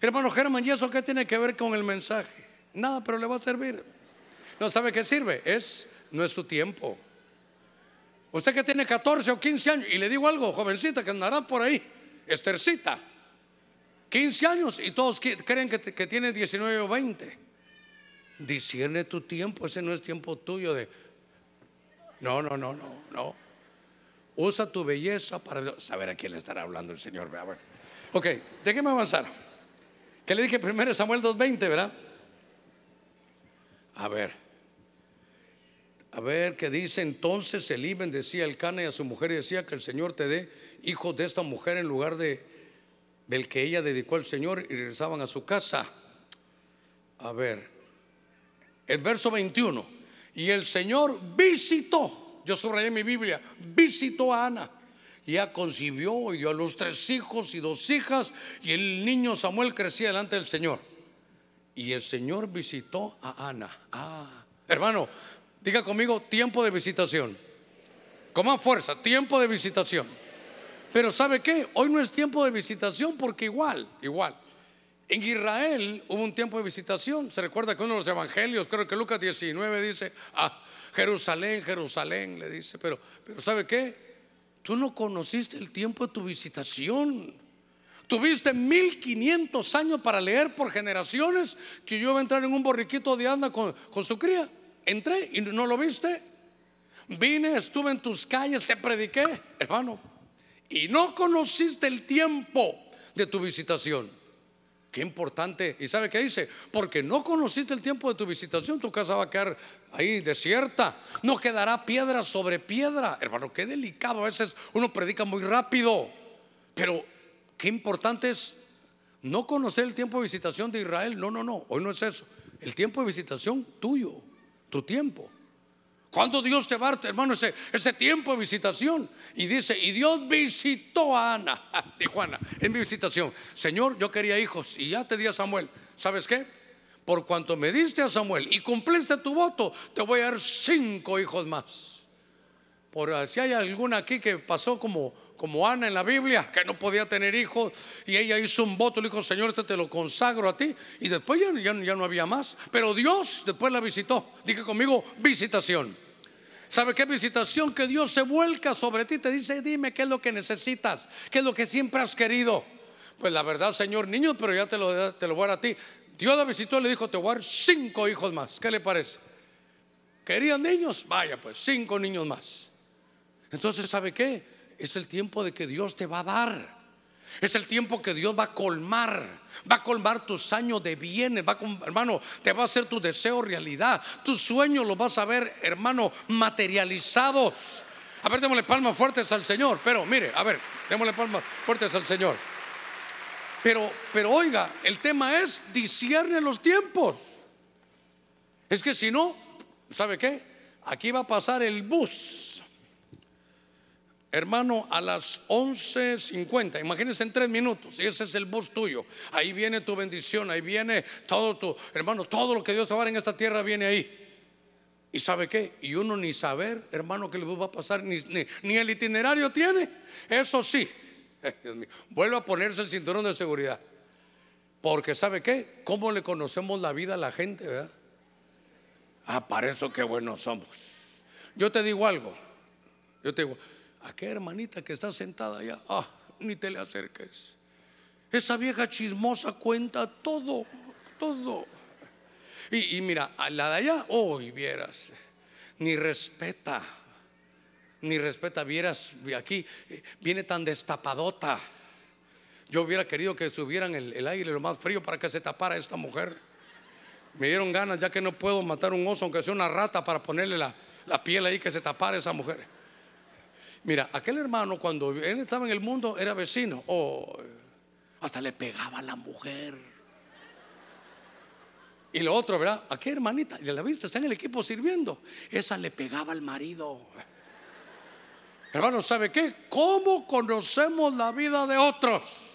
Hermano Germán, ¿y eso qué tiene que ver con el mensaje? Nada, pero le va a servir. ¿No sabe qué sirve? Es, no es su tiempo. Usted que tiene 14 o 15 años, y le digo algo, jovencita que andará por ahí, Estercita, 15 años y todos creen que, tiene 19 o 20. Discierne tu tiempo, ese no es tiempo tuyo de... No, no, no, no, no. Usa tu belleza para saber a quién le estará hablando el Señor. Ok, déjeme avanzar. Que le dije primero Samuel 2.20, ¿verdad? A ver. A ver qué dice entonces Elí decía el Cana y a su mujer y decía que el Señor te dé hijos de esta mujer en lugar de del que ella dedicó al Señor y regresaban a su casa. A ver, el verso 21. Y el Señor visitó yo subrayé mi Biblia, visitó a Ana. Y ella concibió y dio a los tres hijos y dos hijas. Y el niño Samuel crecía delante del Señor. Y el Señor visitó a Ana. Ah, hermano, diga conmigo tiempo de visitación. Con más fuerza, tiempo de visitación. Pero ¿sabe qué? Hoy no es tiempo de visitación porque igual, igual. En Israel hubo un tiempo de visitación. Se recuerda que uno de los evangelios, creo que Lucas 19 dice, ah, Jerusalén, Jerusalén, le dice, pero, pero ¿sabe qué? Tú no conociste el tiempo de tu visitación. Tuviste 1500 años para leer por generaciones que yo iba a entrar en un borriquito de anda con, con su cría. Entré y no lo viste. Vine, estuve en tus calles, te prediqué, hermano. Y no conociste el tiempo de tu visitación. Qué importante. ¿Y sabe qué dice? Porque no conociste el tiempo de tu visitación, tu casa va a quedar ahí desierta. No quedará piedra sobre piedra. Hermano, qué delicado. A veces uno predica muy rápido. Pero qué importante es no conocer el tiempo de visitación de Israel. No, no, no. Hoy no es eso. El tiempo de visitación tuyo, tu tiempo. Cuando Dios te va, hermano, ese, ese tiempo de visitación. Y dice, y Dios visitó a Ana, dijo Ana, en mi visitación. Señor, yo quería hijos y ya te di a Samuel. ¿Sabes qué? Por cuanto me diste a Samuel y cumpliste tu voto, te voy a dar cinco hijos más. Por si hay alguna aquí que pasó como, como Ana en la Biblia, que no podía tener hijos, y ella hizo un voto, le dijo, Señor, este te lo consagro a ti, y después ya, ya, ya no había más. Pero Dios después la visitó. Dije conmigo, visitación. ¿Sabe qué visitación? Que Dios se vuelca sobre ti, te dice, dime qué es lo que necesitas, qué es lo que siempre has querido. Pues la verdad, Señor, niño, pero ya te lo, te lo voy a dar a ti. Dios la visitó y le dijo, te voy a dar cinco hijos más. ¿Qué le parece? ¿Querían niños? Vaya, pues cinco niños más. Entonces, ¿sabe qué? Es el tiempo de que Dios te va a dar. Es el tiempo que Dios va a colmar. Va a colmar tus años de bienes. Va hermano, te va a hacer tu deseo realidad. Tus sueños los vas a ver, hermano, materializados. A ver, démosle palmas fuertes al Señor. Pero mire, a ver, démosle palmas fuertes al Señor. Pero, pero oiga, el tema es discierne los tiempos. Es que si no, ¿sabe qué? Aquí va a pasar el bus hermano, a las 11.50, imagínense en tres minutos, y ese es el bus tuyo. Ahí viene tu bendición, ahí viene todo tu, hermano, todo lo que Dios te va a dar en esta tierra viene ahí. ¿Y sabe qué? Y uno ni saber, hermano, que le va a pasar, ni, ni, el itinerario tiene. Eso sí, Dios mío, vuelve a ponerse el cinturón de seguridad. Porque ¿sabe qué? ¿Cómo le conocemos la vida a la gente, verdad? Ah, para eso qué buenos somos. Yo te digo algo, yo te digo, aquella hermanita que está sentada allá, ah, ni te le acerques. Esa vieja chismosa cuenta todo, todo. Y, mira, a la de allá, hoy vieras, ni respeta, ni respeta, vieras, aquí eh, viene tan destapadota. Yo hubiera querido que subieran el, el aire lo más frío para que se tapara esta mujer. Me dieron ganas, ya que no puedo matar un oso, aunque sea una rata, para ponerle la, la piel ahí que se tapara esa mujer. Mira, aquel hermano cuando él estaba en el mundo era vecino. Oh, hasta le pegaba a la mujer. Y lo otro, ¿verdad? Aquella hermanita, ya la viste, está en el equipo sirviendo. Esa le pegaba al marido. Hermano, ¿sabe qué? ¿Cómo conocemos la vida de otros?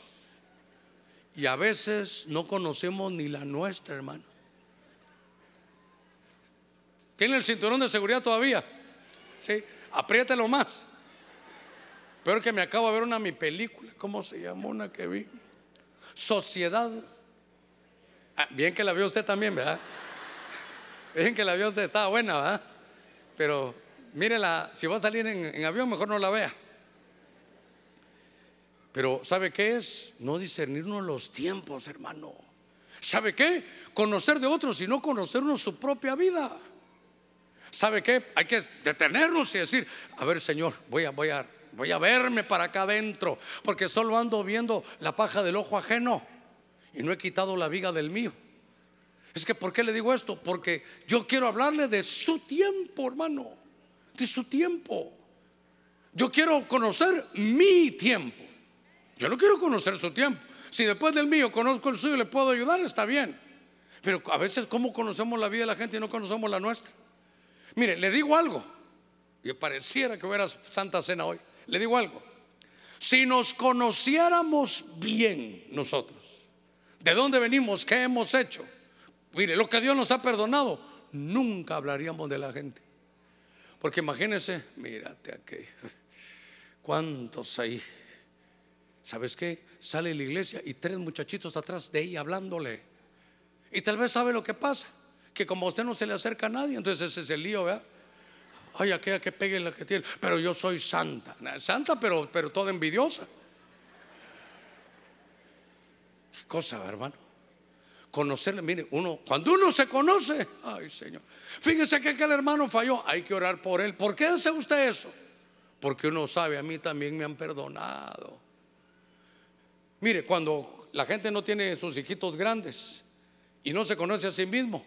Y a veces no conocemos ni la nuestra, hermano. ¿Tiene el cinturón de seguridad todavía? Sí, apriételo más. Pero que me acabo de ver una mi película, ¿cómo se llamó una que vi? Sociedad. Ah, bien que la vio usted también, ¿verdad? Bien que la vio usted, estaba buena, ¿verdad? Pero mírela, si va a salir en, en avión, mejor no la vea. Pero ¿sabe qué es? No discernirnos los tiempos, hermano. ¿Sabe qué? Conocer de otros y no conocernos su propia vida. ¿Sabe qué? Hay que detenernos y decir, a ver, Señor, voy a, voy a Voy a verme para acá adentro, porque solo ando viendo la paja del ojo ajeno y no he quitado la viga del mío. Es que, ¿por qué le digo esto? Porque yo quiero hablarle de su tiempo, hermano, de su tiempo. Yo quiero conocer mi tiempo. Yo no quiero conocer su tiempo. Si después del mío conozco el suyo y le puedo ayudar, está bien. Pero a veces, ¿cómo conocemos la vida de la gente y no conocemos la nuestra? Mire, le digo algo. Y pareciera que hubiera Santa Cena hoy. Le digo algo. Si nos conociéramos bien nosotros, de dónde venimos, qué hemos hecho, mire, lo que Dios nos ha perdonado, nunca hablaríamos de la gente. Porque imagínense, mírate aquí, cuántos hay. ¿Sabes qué? Sale la iglesia y tres muchachitos atrás de ella hablándole. Y tal vez sabe lo que pasa, que como a usted no se le acerca a nadie, entonces ese es el lío, ¿verdad? Ay, aquella que pegue la que tiene. Pero yo soy santa. Santa, pero, pero toda envidiosa. Qué cosa, hermano. Conocerle, mire, uno, cuando uno se conoce, ay Señor. Fíjese que aquel hermano falló, hay que orar por él. ¿Por qué hace usted eso? Porque uno sabe, a mí también me han perdonado. Mire, cuando la gente no tiene sus hijitos grandes y no se conoce a sí mismo.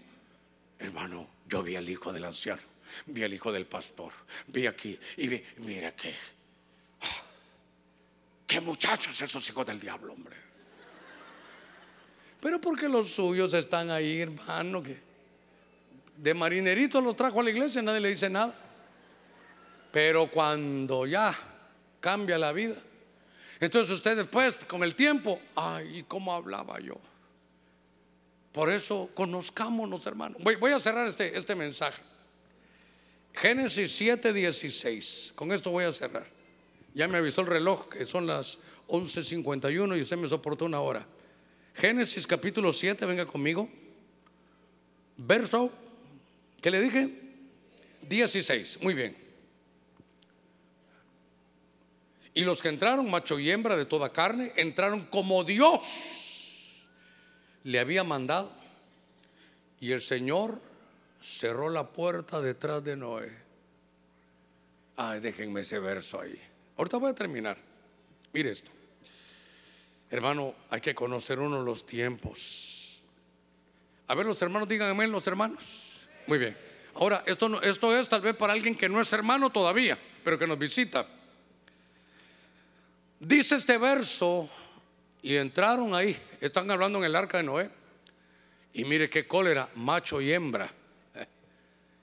Hermano, yo vi al hijo del anciano, vi al hijo del pastor, vi aquí y vi, mira que, qué muchachos esos hijos del diablo, hombre. Pero porque los suyos están ahí, hermano, que de marinerito los trajo a la iglesia, nadie le dice nada. Pero cuando ya cambia la vida, entonces usted después, con el tiempo, ay, ¿cómo hablaba yo? Por eso conozcámonos, hermano. Voy, a cerrar este, este mensaje. Génesis 7, 16. Con esto voy a cerrar. Ya me avisó el reloj que son las 11.51 y usted me soportó una hora. Génesis capítulo 7, venga conmigo. Verso, ¿qué le dije? 16. Muy bien. Y los que entraron, macho y hembra de toda carne, entraron como Dios le había mandado. Y el Señor cerró la puerta detrás de Noé. Ay, déjenme ese verso ahí. Ahorita voy a terminar. Mire esto. Hermano, hay que conocer uno los tiempos. A ver, los hermanos, díganme los hermanos. Muy bien. Ahora, esto, esto es tal vez para alguien que no es hermano todavía, pero que nos visita. Dice este verso, y entraron ahí, están hablando en el arca de Noé, y mire qué cólera, macho y hembra.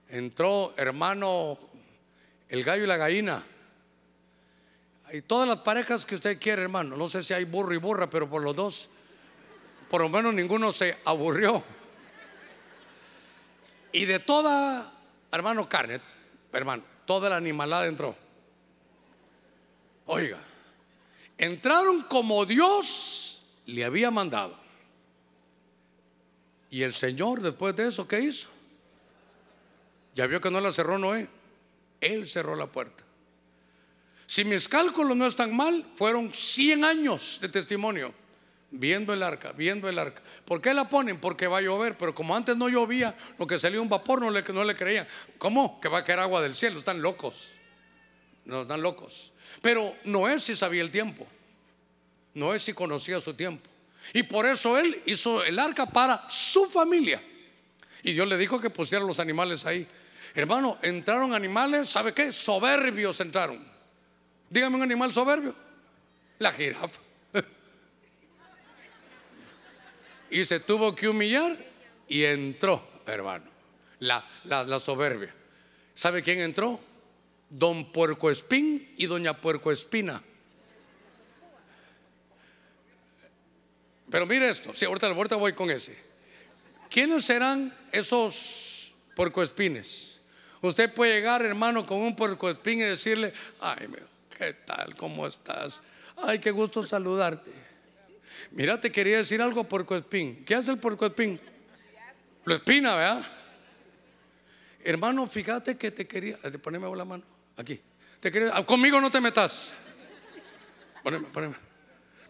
Entró hermano el gallo y la gallina. Y todas las parejas que usted quiere, hermano. No sé si hay burro y burra, pero por los dos, por lo menos ninguno se aburrió. Y de toda, hermano, carne, hermano, toda la animalada entró. Oiga, Entraron como Dios le había mandado. Y el Señor después de eso, ¿qué hizo? Ya vio que no la cerró Noé. Él cerró la puerta. Si mis cálculos no están mal, fueron 100 años de testimonio viendo el arca, viendo el arca. ¿Por qué la ponen? Porque va a llover, pero como antes no llovía, lo que salía un vapor no le, no le creían. ¿Cómo? Que va a caer agua del cielo, están locos. No están locos. Pero Noé si sabía el tiempo. Noé si conocía su tiempo. Y por eso él hizo el arca para su familia. Y Dios le dijo que pusiera los animales ahí. Hermano, entraron animales, ¿sabe qué? Soberbios entraron. Dígame un animal soberbio. La jirafa. y se tuvo que humillar y entró, hermano. La, la, la soberbia. ¿Sabe quién entró? don Puerco Espín y doña Puerco Espina. Pero mire esto, si ahorita, ahorita voy con ese. ¿Quiénes serán esos puercoespines? Usted puede llegar, hermano, con un puercoespín y decirle, ay, ¿qué tal? ¿Cómo estás? Ay, qué gusto saludarte. Mira, te quería decir algo, puercoespín. ¿Qué hace el puercoespín? Lo espina, ¿verdad? Hermano, fíjate que te quería. Poneme la mano. Aquí. Te ah, conmigo no te metas. Poneme, poneme.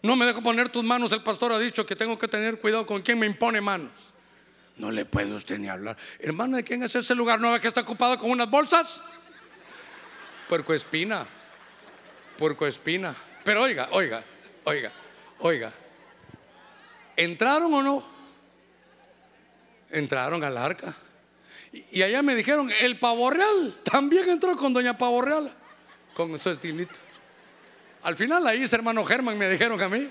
No me dejo poner tus manos. El pastor ha dicho que tengo que tener cuidado con quien me impone manos. No le puede usted ni hablar. Hermano, ¿de quién es ese lugar? ¿No ve que está ocupado con unas bolsas? Puerco espina. Puerco espina. Pero oiga, oiga, oiga, oiga. ¿Entraron o no? Entraron al arca. Y allá me dijeron, el pavo real también entró con doña pavo real, con su estilito. Al final ahí es hermano Germán, me dijeron a mí.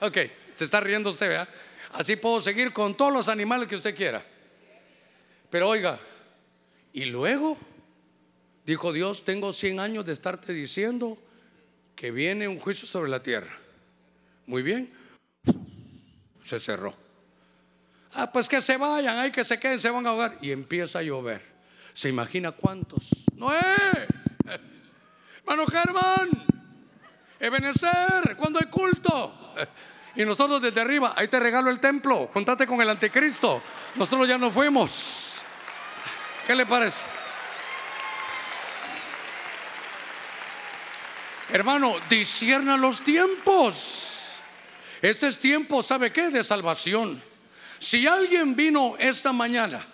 Ok, se está riendo usted, ¿verdad? Así puedo seguir con todos los animales que usted quiera. Pero oiga, y luego dijo Dios, tengo 100 años de estarte diciendo que viene un juicio sobre la tierra. Muy bien, se cerró. Ah, pues que se vayan, hay que se queden, se van a ahogar. Y empieza a llover. ¿Se imagina cuántos? ¡Noé! Hermano Germán, Ebenezer, cuando hay culto. Y nosotros desde arriba, ahí te regalo el templo, juntate con el anticristo. Nosotros ya no fuimos. ¿Qué le parece? Hermano, discierna los tiempos. Este es tiempo, ¿sabe qué? De salvación. Si alguien vino esta mañana,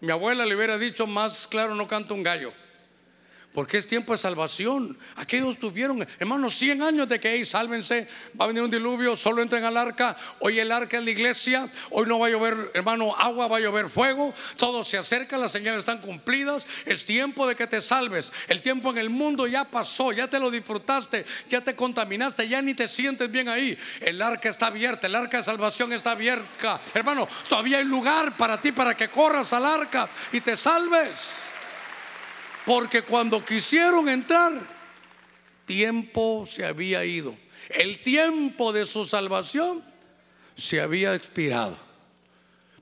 mi abuela le hubiera dicho más claro no canta un gallo. Porque es tiempo de salvación. Aquellos tuvieron, hermanos, 100 años de que, hey, sálvense, va a venir un diluvio, solo entren al arca. Hoy el arca es la iglesia. Hoy no va a llover, hermano, agua, va a llover fuego. Todo se acerca, las señales están cumplidas. Es tiempo de que te salves. El tiempo en el mundo ya pasó, ya te lo disfrutaste, ya te contaminaste, ya ni te sientes bien ahí. El arca está abierta, el arca de salvación está abierta. Hermano, todavía hay lugar para ti para que corras al arca y te salves. Porque cuando quisieron entrar, tiempo se había ido. El tiempo de su salvación se había expirado.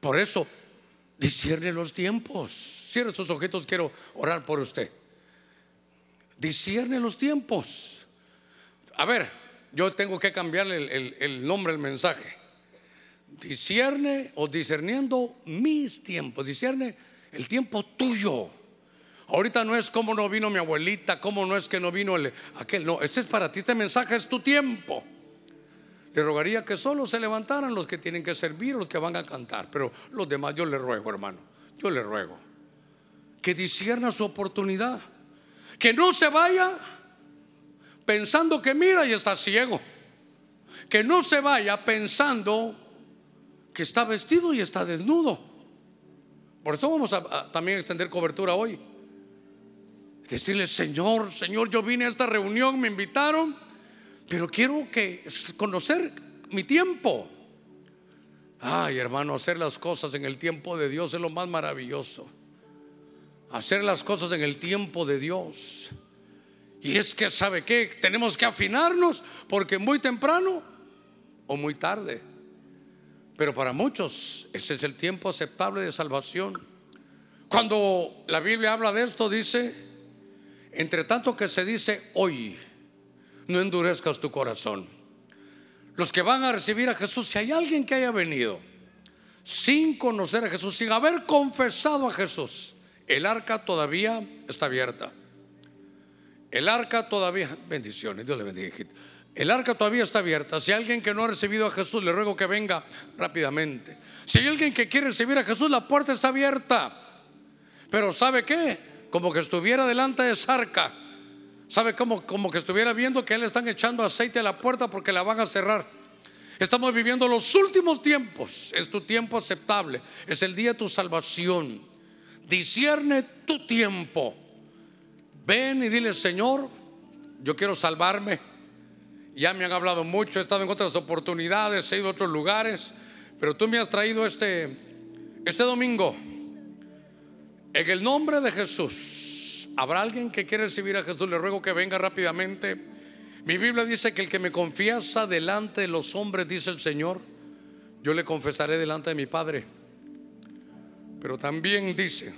Por eso, discierne los tiempos. Cierre sus objetos, quiero orar por usted. Discierne los tiempos. A ver, yo tengo que cambiarle el, el nombre al mensaje. Discierne o discerniendo mis tiempos. Discierne el tiempo tuyo. Ahorita no es como no vino mi abuelita, como no es que no vino el, aquel. No, este es para ti, este mensaje es tu tiempo. Le rogaría que solo se levantaran los que tienen que servir, los que van a cantar. Pero los demás yo le ruego, hermano. Yo le ruego. Que disierna su oportunidad. Que no se vaya pensando que mira y está ciego. Que no se vaya pensando que está vestido y está desnudo. Por eso vamos a, también extender cobertura hoy. Decirle, Señor, Señor, yo vine a esta reunión, me invitaron, pero quiero que conocer mi tiempo. Ay, hermano, hacer las cosas en el tiempo de Dios es lo más maravilloso. Hacer las cosas en el tiempo de Dios. Y es que, ¿sabe qué? Tenemos que afinarnos porque muy temprano o muy tarde. Pero para muchos ese es el tiempo aceptable de salvación. Cuando la Biblia habla de esto, dice, entre tanto que se dice hoy, no endurezcas tu corazón. Los que van a recibir a Jesús, si hay alguien que haya venido sin conocer a Jesús, sin haber confesado a Jesús, el arca todavía está abierta. El arca todavía, bendiciones, Dios le bendiga. El arca todavía está abierta. Si hay alguien que no ha recibido a Jesús, le ruego que venga rápidamente. Si hay alguien que quiere recibir a Jesús, la puerta está abierta. Pero ¿sabe qué? Como que estuviera delante de Sarca. ¿Sabe como, como que estuviera viendo que le están echando aceite a la puerta porque la van a cerrar? Estamos viviendo los últimos tiempos. Es tu tiempo aceptable. Es el día de tu salvación. Discierne tu tiempo. Ven y dile, Señor, yo quiero salvarme. Ya me han hablado mucho, he estado en otras oportunidades, he ido a otros lugares, pero tú me has traído este, este domingo en el nombre de Jesús, ¿habrá alguien que quiere recibir a Jesús? Le ruego que venga rápidamente. Mi Biblia dice que el que me confiesa delante de los hombres, dice el Señor, yo le confesaré delante de mi Padre. Pero también dice,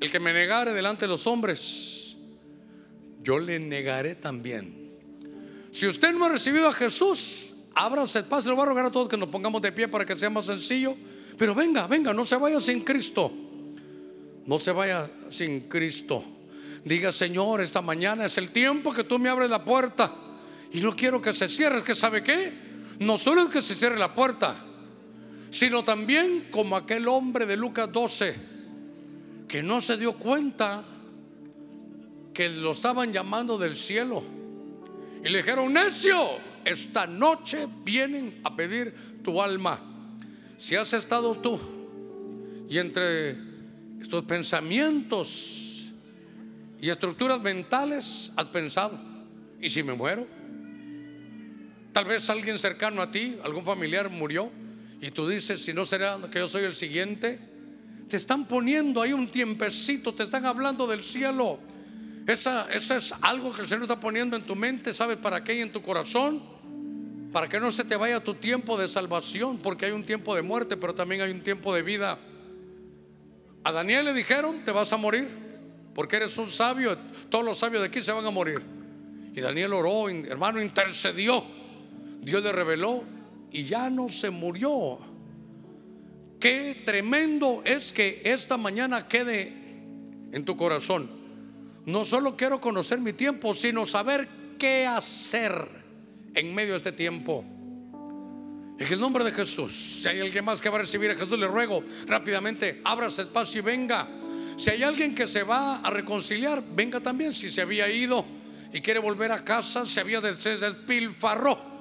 el que me negare delante de los hombres, yo le negaré también. Si usted no ha recibido a Jesús, ábrase el paso. Le voy a rogar a todos que nos pongamos de pie para que sea más sencillo. Pero venga, venga, no se vaya sin Cristo. No se vaya sin Cristo. Diga, Señor, esta mañana es el tiempo que tú me abres la puerta. Y no quiero que se cierre. Es que sabe qué? No solo es que se cierre la puerta, sino también como aquel hombre de Lucas 12, que no se dio cuenta que lo estaban llamando del cielo. Y le dijeron, necio, esta noche vienen a pedir tu alma. Si has estado tú y entre estos pensamientos y estructuras mentales has pensado, ¿y si me muero? Tal vez alguien cercano a ti, algún familiar murió y tú dices, si no será que yo soy el siguiente, te están poniendo ahí un tiempecito, te están hablando del cielo. Esa, esa es algo que el Señor está poniendo en tu mente, ¿sabes para qué? Y en tu corazón, para que no se te vaya tu tiempo de salvación, porque hay un tiempo de muerte, pero también hay un tiempo de vida. A Daniel le dijeron, te vas a morir, porque eres un sabio, todos los sabios de aquí se van a morir. Y Daniel oró, hermano, intercedió. Dios le reveló y ya no se murió. Qué tremendo es que esta mañana quede en tu corazón. No solo quiero conocer mi tiempo, sino saber qué hacer en medio de este tiempo. En el nombre de Jesús, si hay alguien más que va a recibir a Jesús, le ruego rápidamente, abra el espacio y venga. Si hay alguien que se va a reconciliar, venga también. Si se había ido y quiere volver a casa, se había despilfarró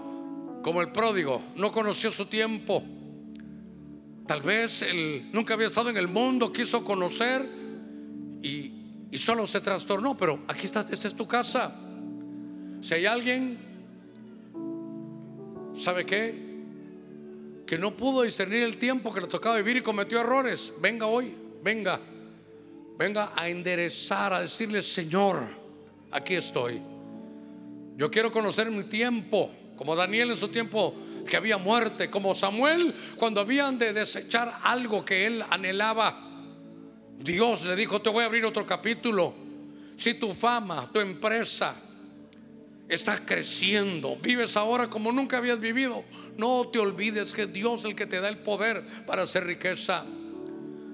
como el pródigo, no conoció su tiempo. Tal vez él nunca había estado en el mundo, quiso conocer y, y solo se trastornó, pero aquí está, esta es tu casa. Si hay alguien, ¿sabe qué? Que no pudo discernir el tiempo que le tocaba vivir y cometió errores, venga hoy, venga venga a enderezar, a decirle, Señor, aquí estoy. Yo quiero conocer mi tiempo, como Daniel en su tiempo que había muerte, como Samuel cuando habían de desechar algo que él anhelaba. Dios le dijo, te voy a abrir otro capítulo. Si tu fama, tu empresa está creciendo, vives ahora como nunca habías vivido, no te olvides que Dios es el que te da el poder para hacer riqueza.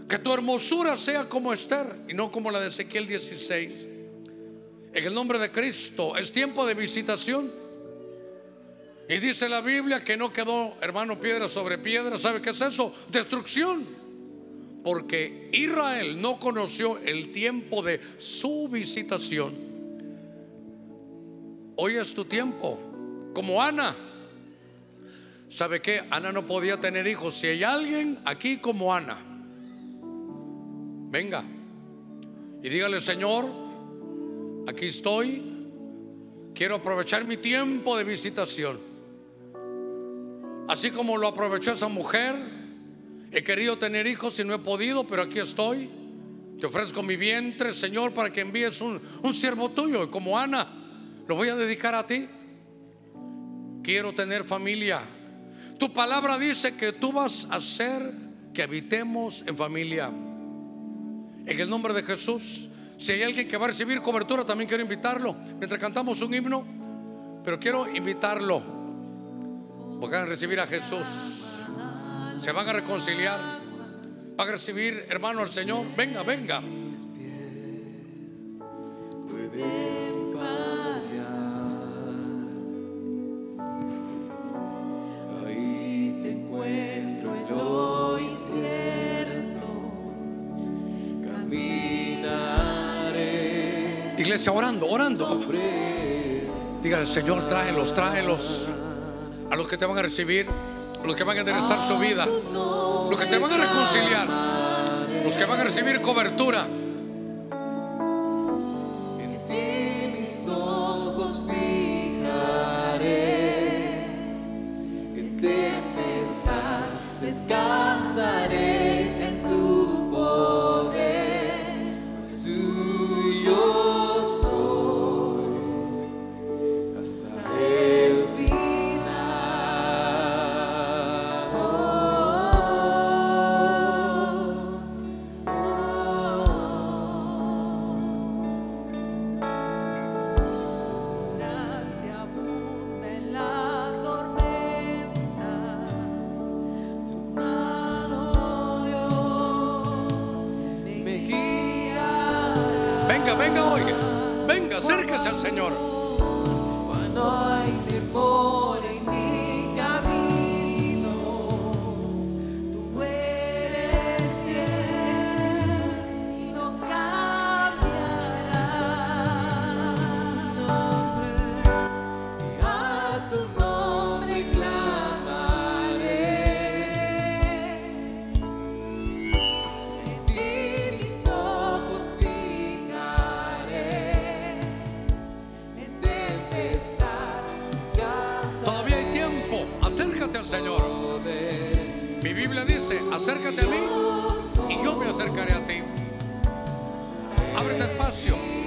Que tu hermosura sea como Esther y no como la de Ezequiel 16. En el nombre de Cristo es tiempo de visitación. Y dice la Biblia que no quedó, hermano, piedra sobre piedra. ¿Sabe qué es eso? Destrucción. Porque Israel no conoció el tiempo de su visitación. Hoy es tu tiempo. Como Ana. ¿Sabe qué? Ana no podía tener hijos. Si hay alguien aquí como Ana venga y dígale, Señor, aquí estoy, quiero aprovechar mi tiempo de visitación. Así como lo aprovechó esa mujer, he querido tener hijos y no he podido, pero aquí estoy. Te ofrezco mi vientre, Señor, para que envíes un, un siervo tuyo. Como Ana, lo voy a dedicar a ti. Quiero tener familia. Tu palabra dice que tú vas a hacer que habitemos en familia. En el nombre de Jesús. Si hay alguien que va a recibir cobertura, también quiero invitarlo. Mientras cantamos un himno, pero quiero invitarlo. Porque van a recibir a Jesús. Se van a reconciliar. Van a recibir, hermano, al Señor. Venga, venga. Iglesia orando, orando. Dígale, Señor, tráelos, tráelos. A los que te van a recibir, a los que van a enderezar su vida, los que se van a reconciliar, los que van a recibir cobertura. Ábrete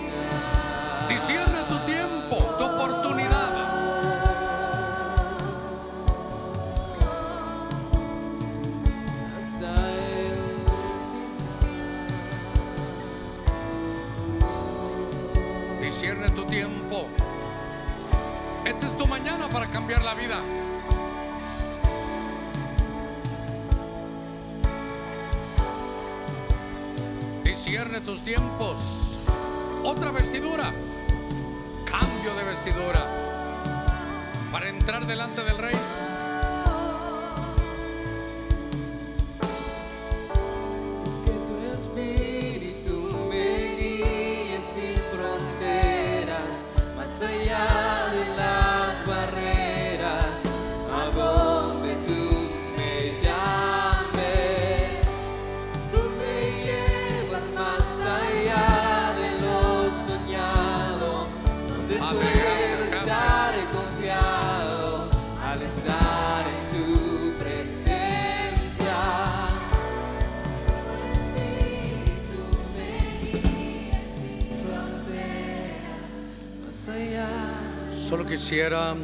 quisiera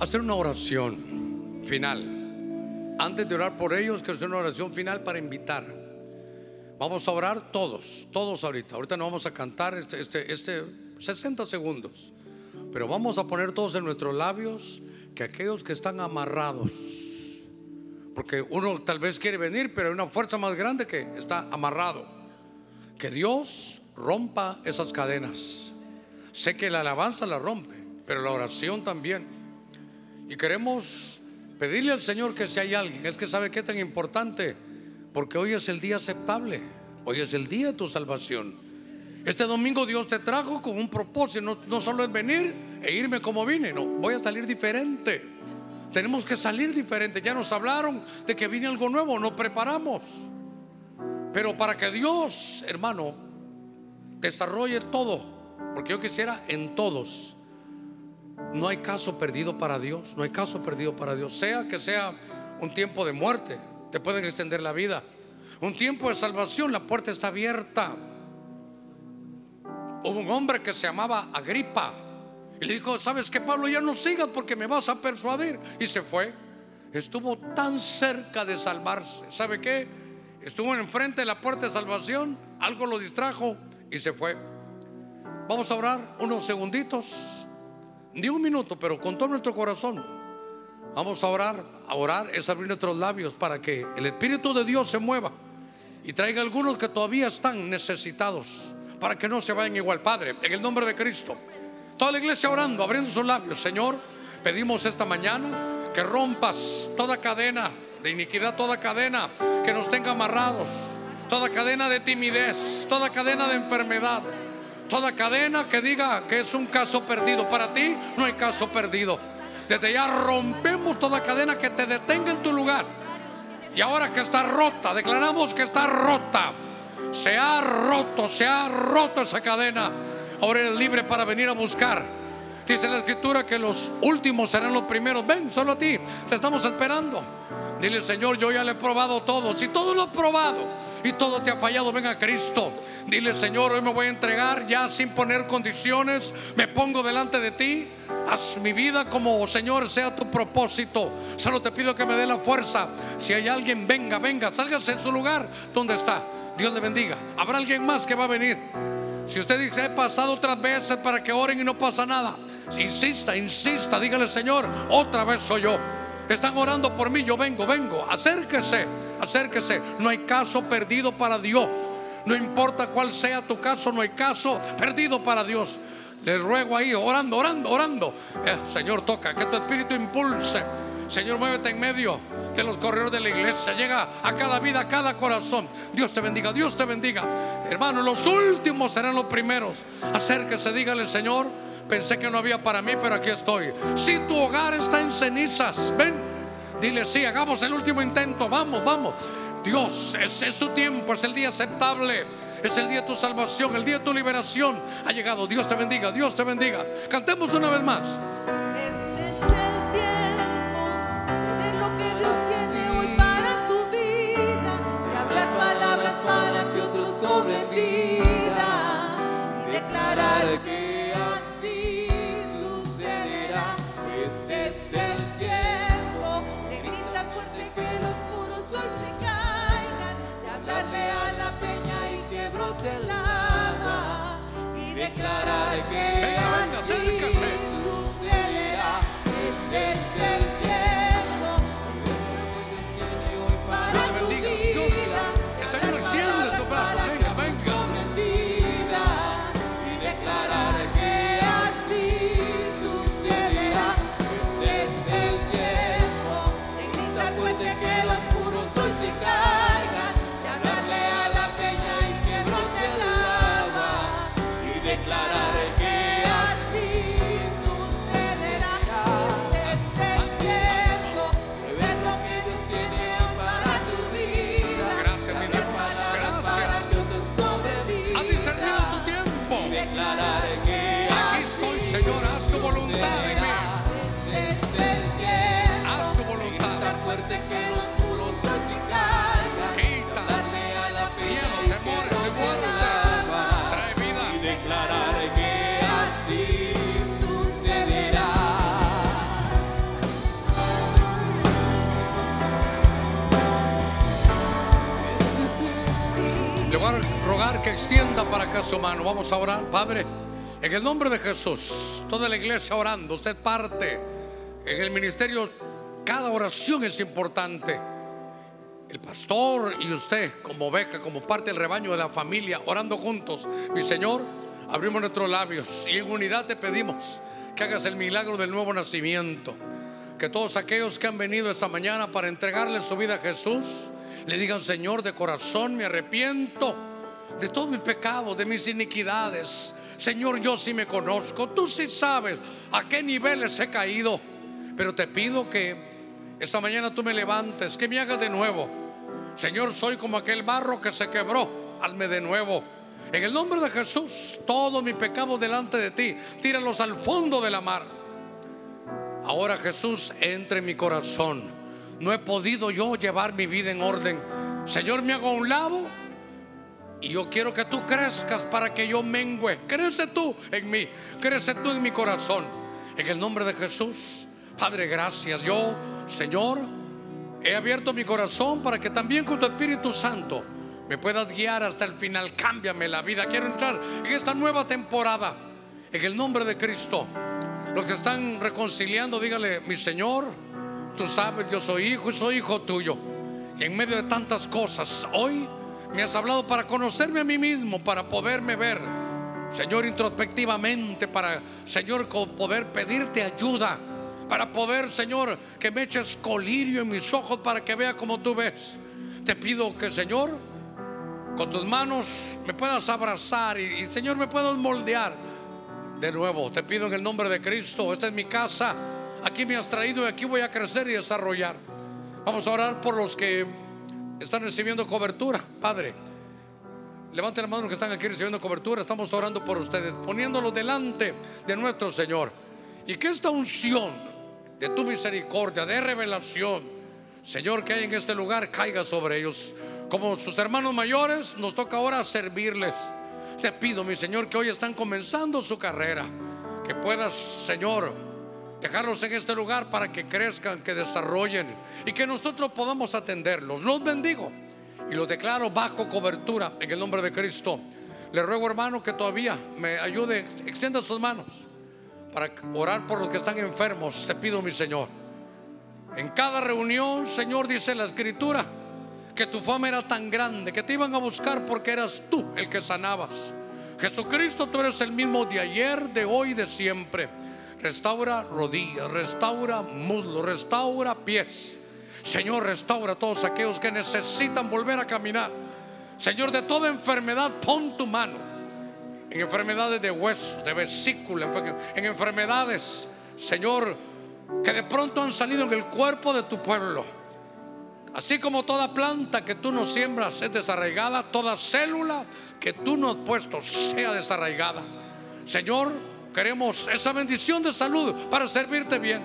hacer una oración final. Antes de orar por ellos, quiero hacer una oración final para invitar. Vamos a orar todos, todos ahorita. Ahorita no vamos a cantar este, este, este 60 segundos. Pero vamos a poner todos en nuestros labios que aquellos que están amarrados, porque uno tal vez quiere venir, pero hay una fuerza más grande que está amarrado. Que Dios rompa esas cadenas. Sé que la alabanza la rompe, pero la oración también. Y queremos pedirle al Señor que si hay alguien, es que sabe qué tan importante, porque hoy es el día aceptable, hoy es el día de tu salvación. Este domingo Dios te trajo con un propósito, no, no solo es venir e irme como vine, no, voy a salir diferente. Tenemos que salir diferente. Ya nos hablaron de que viene algo nuevo, nos preparamos. Pero para que Dios, hermano, desarrolle todo, porque yo quisiera en todos, no hay caso perdido para Dios, no hay caso perdido para Dios, sea que sea un tiempo de muerte, te pueden extender la vida, un tiempo de salvación, la puerta está abierta. Hubo un hombre que se llamaba Agripa y le dijo, ¿sabes que Pablo ya no sigas porque me vas a persuadir? Y se fue. Estuvo tan cerca de salvarse. ¿Sabe qué? Estuvo enfrente de la puerta de salvación, algo lo distrajo y se fue. Vamos a orar unos segunditos, ni un minuto, pero con todo nuestro corazón. Vamos a orar. A orar es abrir nuestros labios para que el Espíritu de Dios se mueva y traiga algunos que todavía están necesitados para que no se vayan igual. Padre, en el nombre de Cristo, toda la iglesia orando, abriendo sus labios. Señor, pedimos esta mañana que rompas toda cadena de iniquidad, toda cadena que nos tenga amarrados, toda cadena de timidez, toda cadena de enfermedad, toda cadena que diga que es un caso perdido. Para ti no hay caso perdido. Desde ya rompemos toda cadena que te detenga en tu lugar. Y ahora que está rota, declaramos que está rota. Se ha roto, se ha roto esa cadena. Ahora eres libre para venir a buscar. Dice la escritura que los últimos serán los primeros. Ven, solo a ti. Te estamos esperando. Dile, Señor, yo ya le he probado todo. Si todo lo he probado y todo te ha fallado, ven a Cristo. Dile, Señor, hoy me voy a entregar ya sin poner condiciones. Me pongo delante de ti. Haz mi vida como, Señor, sea tu propósito. Solo te pido que me dé la fuerza. Si hay alguien, venga, venga, sálgase en su lugar donde está. Dios le bendiga. Habrá alguien más que va a venir. Si usted dice, he pasado otras veces para que oren y no pasa nada. Si insista, insista, dígale, Señor, otra vez soy yo. Están orando por mí, yo vengo, vengo. Acérquese, acérquese. No hay caso perdido para Dios. No importa cuál sea tu caso, no hay caso perdido para Dios. Le ruego ahí, orando, orando, orando. Eh, Señor, toca, que tu espíritu impulse. Señor, muévete en medio de los corredores de la iglesia. Llega a cada vida, a cada corazón. Dios te bendiga, Dios te bendiga. Hermano, los últimos serán los primeros. Acérquese, dígale, Señor. Pensé que no había para mí, pero aquí estoy. Si tu hogar está en cenizas, ven. Dile, sí, hagamos el último intento. Vamos, vamos. Dios, ese es su tiempo, es el día aceptable. Es el día de tu salvación, el día de tu liberación. Ha llegado. Dios te bendiga, Dios te bendiga. Cantemos una vez más. Este es Venga, venga, así extienda para acá su mano. Vamos a orar, Padre. En el nombre de Jesús, toda la iglesia orando, usted parte. En el ministerio, cada oración es importante. El pastor y usted, como oveja, como parte del rebaño de la familia, orando juntos. Mi Señor, abrimos nuestros labios y en unidad te pedimos que hagas el milagro del nuevo nacimiento. Que todos aquellos que han venido esta mañana para entregarle su vida a Jesús, le digan, Señor, de corazón me arrepiento de todos mis pecados, de mis iniquidades. Señor, yo sí me conozco, tú sí sabes a qué niveles he caído, pero te pido que esta mañana tú me levantes, que me hagas de nuevo. Señor, soy como aquel barro que se quebró, hazme de nuevo. En el nombre de Jesús, todos mis pecados delante de ti, tíralos al fondo de la mar. Ahora Jesús, entre en mi corazón. No he podido yo llevar mi vida en orden. Señor, me hago a un lado y yo quiero que tú crezcas para que yo mengüe. Crece tú en mí, crece tú en mi corazón. En el nombre de Jesús, Padre, gracias. Yo, Señor, he abierto mi corazón para que también con tu Espíritu Santo me puedas guiar hasta el final. Cámbiame la vida. Quiero entrar en esta nueva temporada. En el nombre de Cristo. Los que están reconciliando, dígale, mi Señor, tú sabes, yo soy hijo y soy hijo tuyo. Y en medio de tantas cosas, hoy me has hablado para conocerme a mí mismo, para poderme ver, Señor, introspectivamente, para, Señor, poder pedirte ayuda, para poder, Señor, que me eches colirio en mis ojos para que vea como tú ves. Te pido que, Señor, con tus manos me puedas abrazar y, y, Señor, me puedas moldear. De nuevo, te pido en el nombre de Cristo, esta es mi casa, aquí me has traído y aquí voy a crecer y desarrollar. Vamos a orar por los que están recibiendo cobertura, Padre. Levanten la mano que están aquí recibiendo cobertura. Estamos orando por ustedes, poniéndolo delante de nuestro Señor. Y que esta unción de tu misericordia, de revelación, Señor, que hay en este lugar, caiga sobre ellos. Como sus hermanos mayores, nos toca ahora servirles. Te pido, mi Señor, que hoy están comenzando su carrera. Que puedas, Señor, dejarlos en este lugar para que crezcan, que desarrollen y que nosotros podamos atenderlos. Los bendigo y los declaro bajo cobertura en el nombre de Cristo. Le ruego, hermano, que todavía me ayude, extienda sus manos para orar por los que están enfermos. Te pido, mi Señor. En cada reunión, Señor, dice la Escritura, que tu fama era tan grande que te iban a buscar porque eras tú el que sanabas. Jesucristo, tú eres el mismo de ayer, de hoy, de siempre. Restaura rodillas, restaura muslos, restaura pies. Señor, restaura a todos aquellos que necesitan volver a caminar. Señor, de toda enfermedad, pon tu mano. En enfermedades de hueso, de vesícula, en enfermedades, Señor, que de pronto han salido en el cuerpo de tu pueblo. Así como toda planta que tú nos siembras es desarraigada, toda célula que tú nos has puesto sea desarraigada. Señor, queremos esa bendición de salud para servirte bien.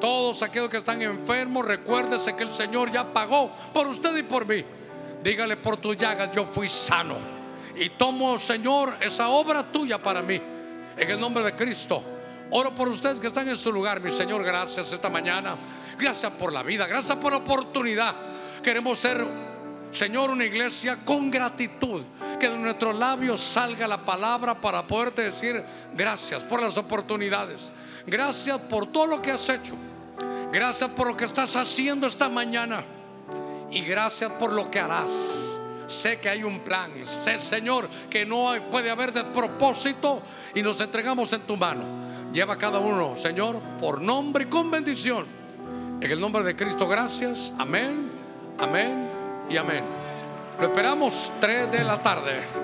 Todos aquellos que están enfermos, recuérdese que el Señor ya pagó por usted y por mí. Dígale por tu llagas, yo fui sano. Y tomo, Señor, esa obra tuya para mí. En el nombre de Cristo. Oro por ustedes que están en su lugar, mi Señor. Gracias esta mañana. Gracias por la vida. Gracias por la oportunidad. Queremos ser, Señor, una iglesia con gratitud. Que de nuestros labios salga la palabra para poderte decir gracias por las oportunidades. Gracias por todo lo que has hecho. Gracias por lo que estás haciendo esta mañana. Y gracias por lo que harás. Sé que hay un plan. Sé, Señor, que no puede haber despropósito y nos entregamos en tu mano. Lleva cada uno, Señor, por nombre y con bendición. En el nombre de Cristo, gracias. Amén, amén y amén. Lo esperamos 3 de la tarde.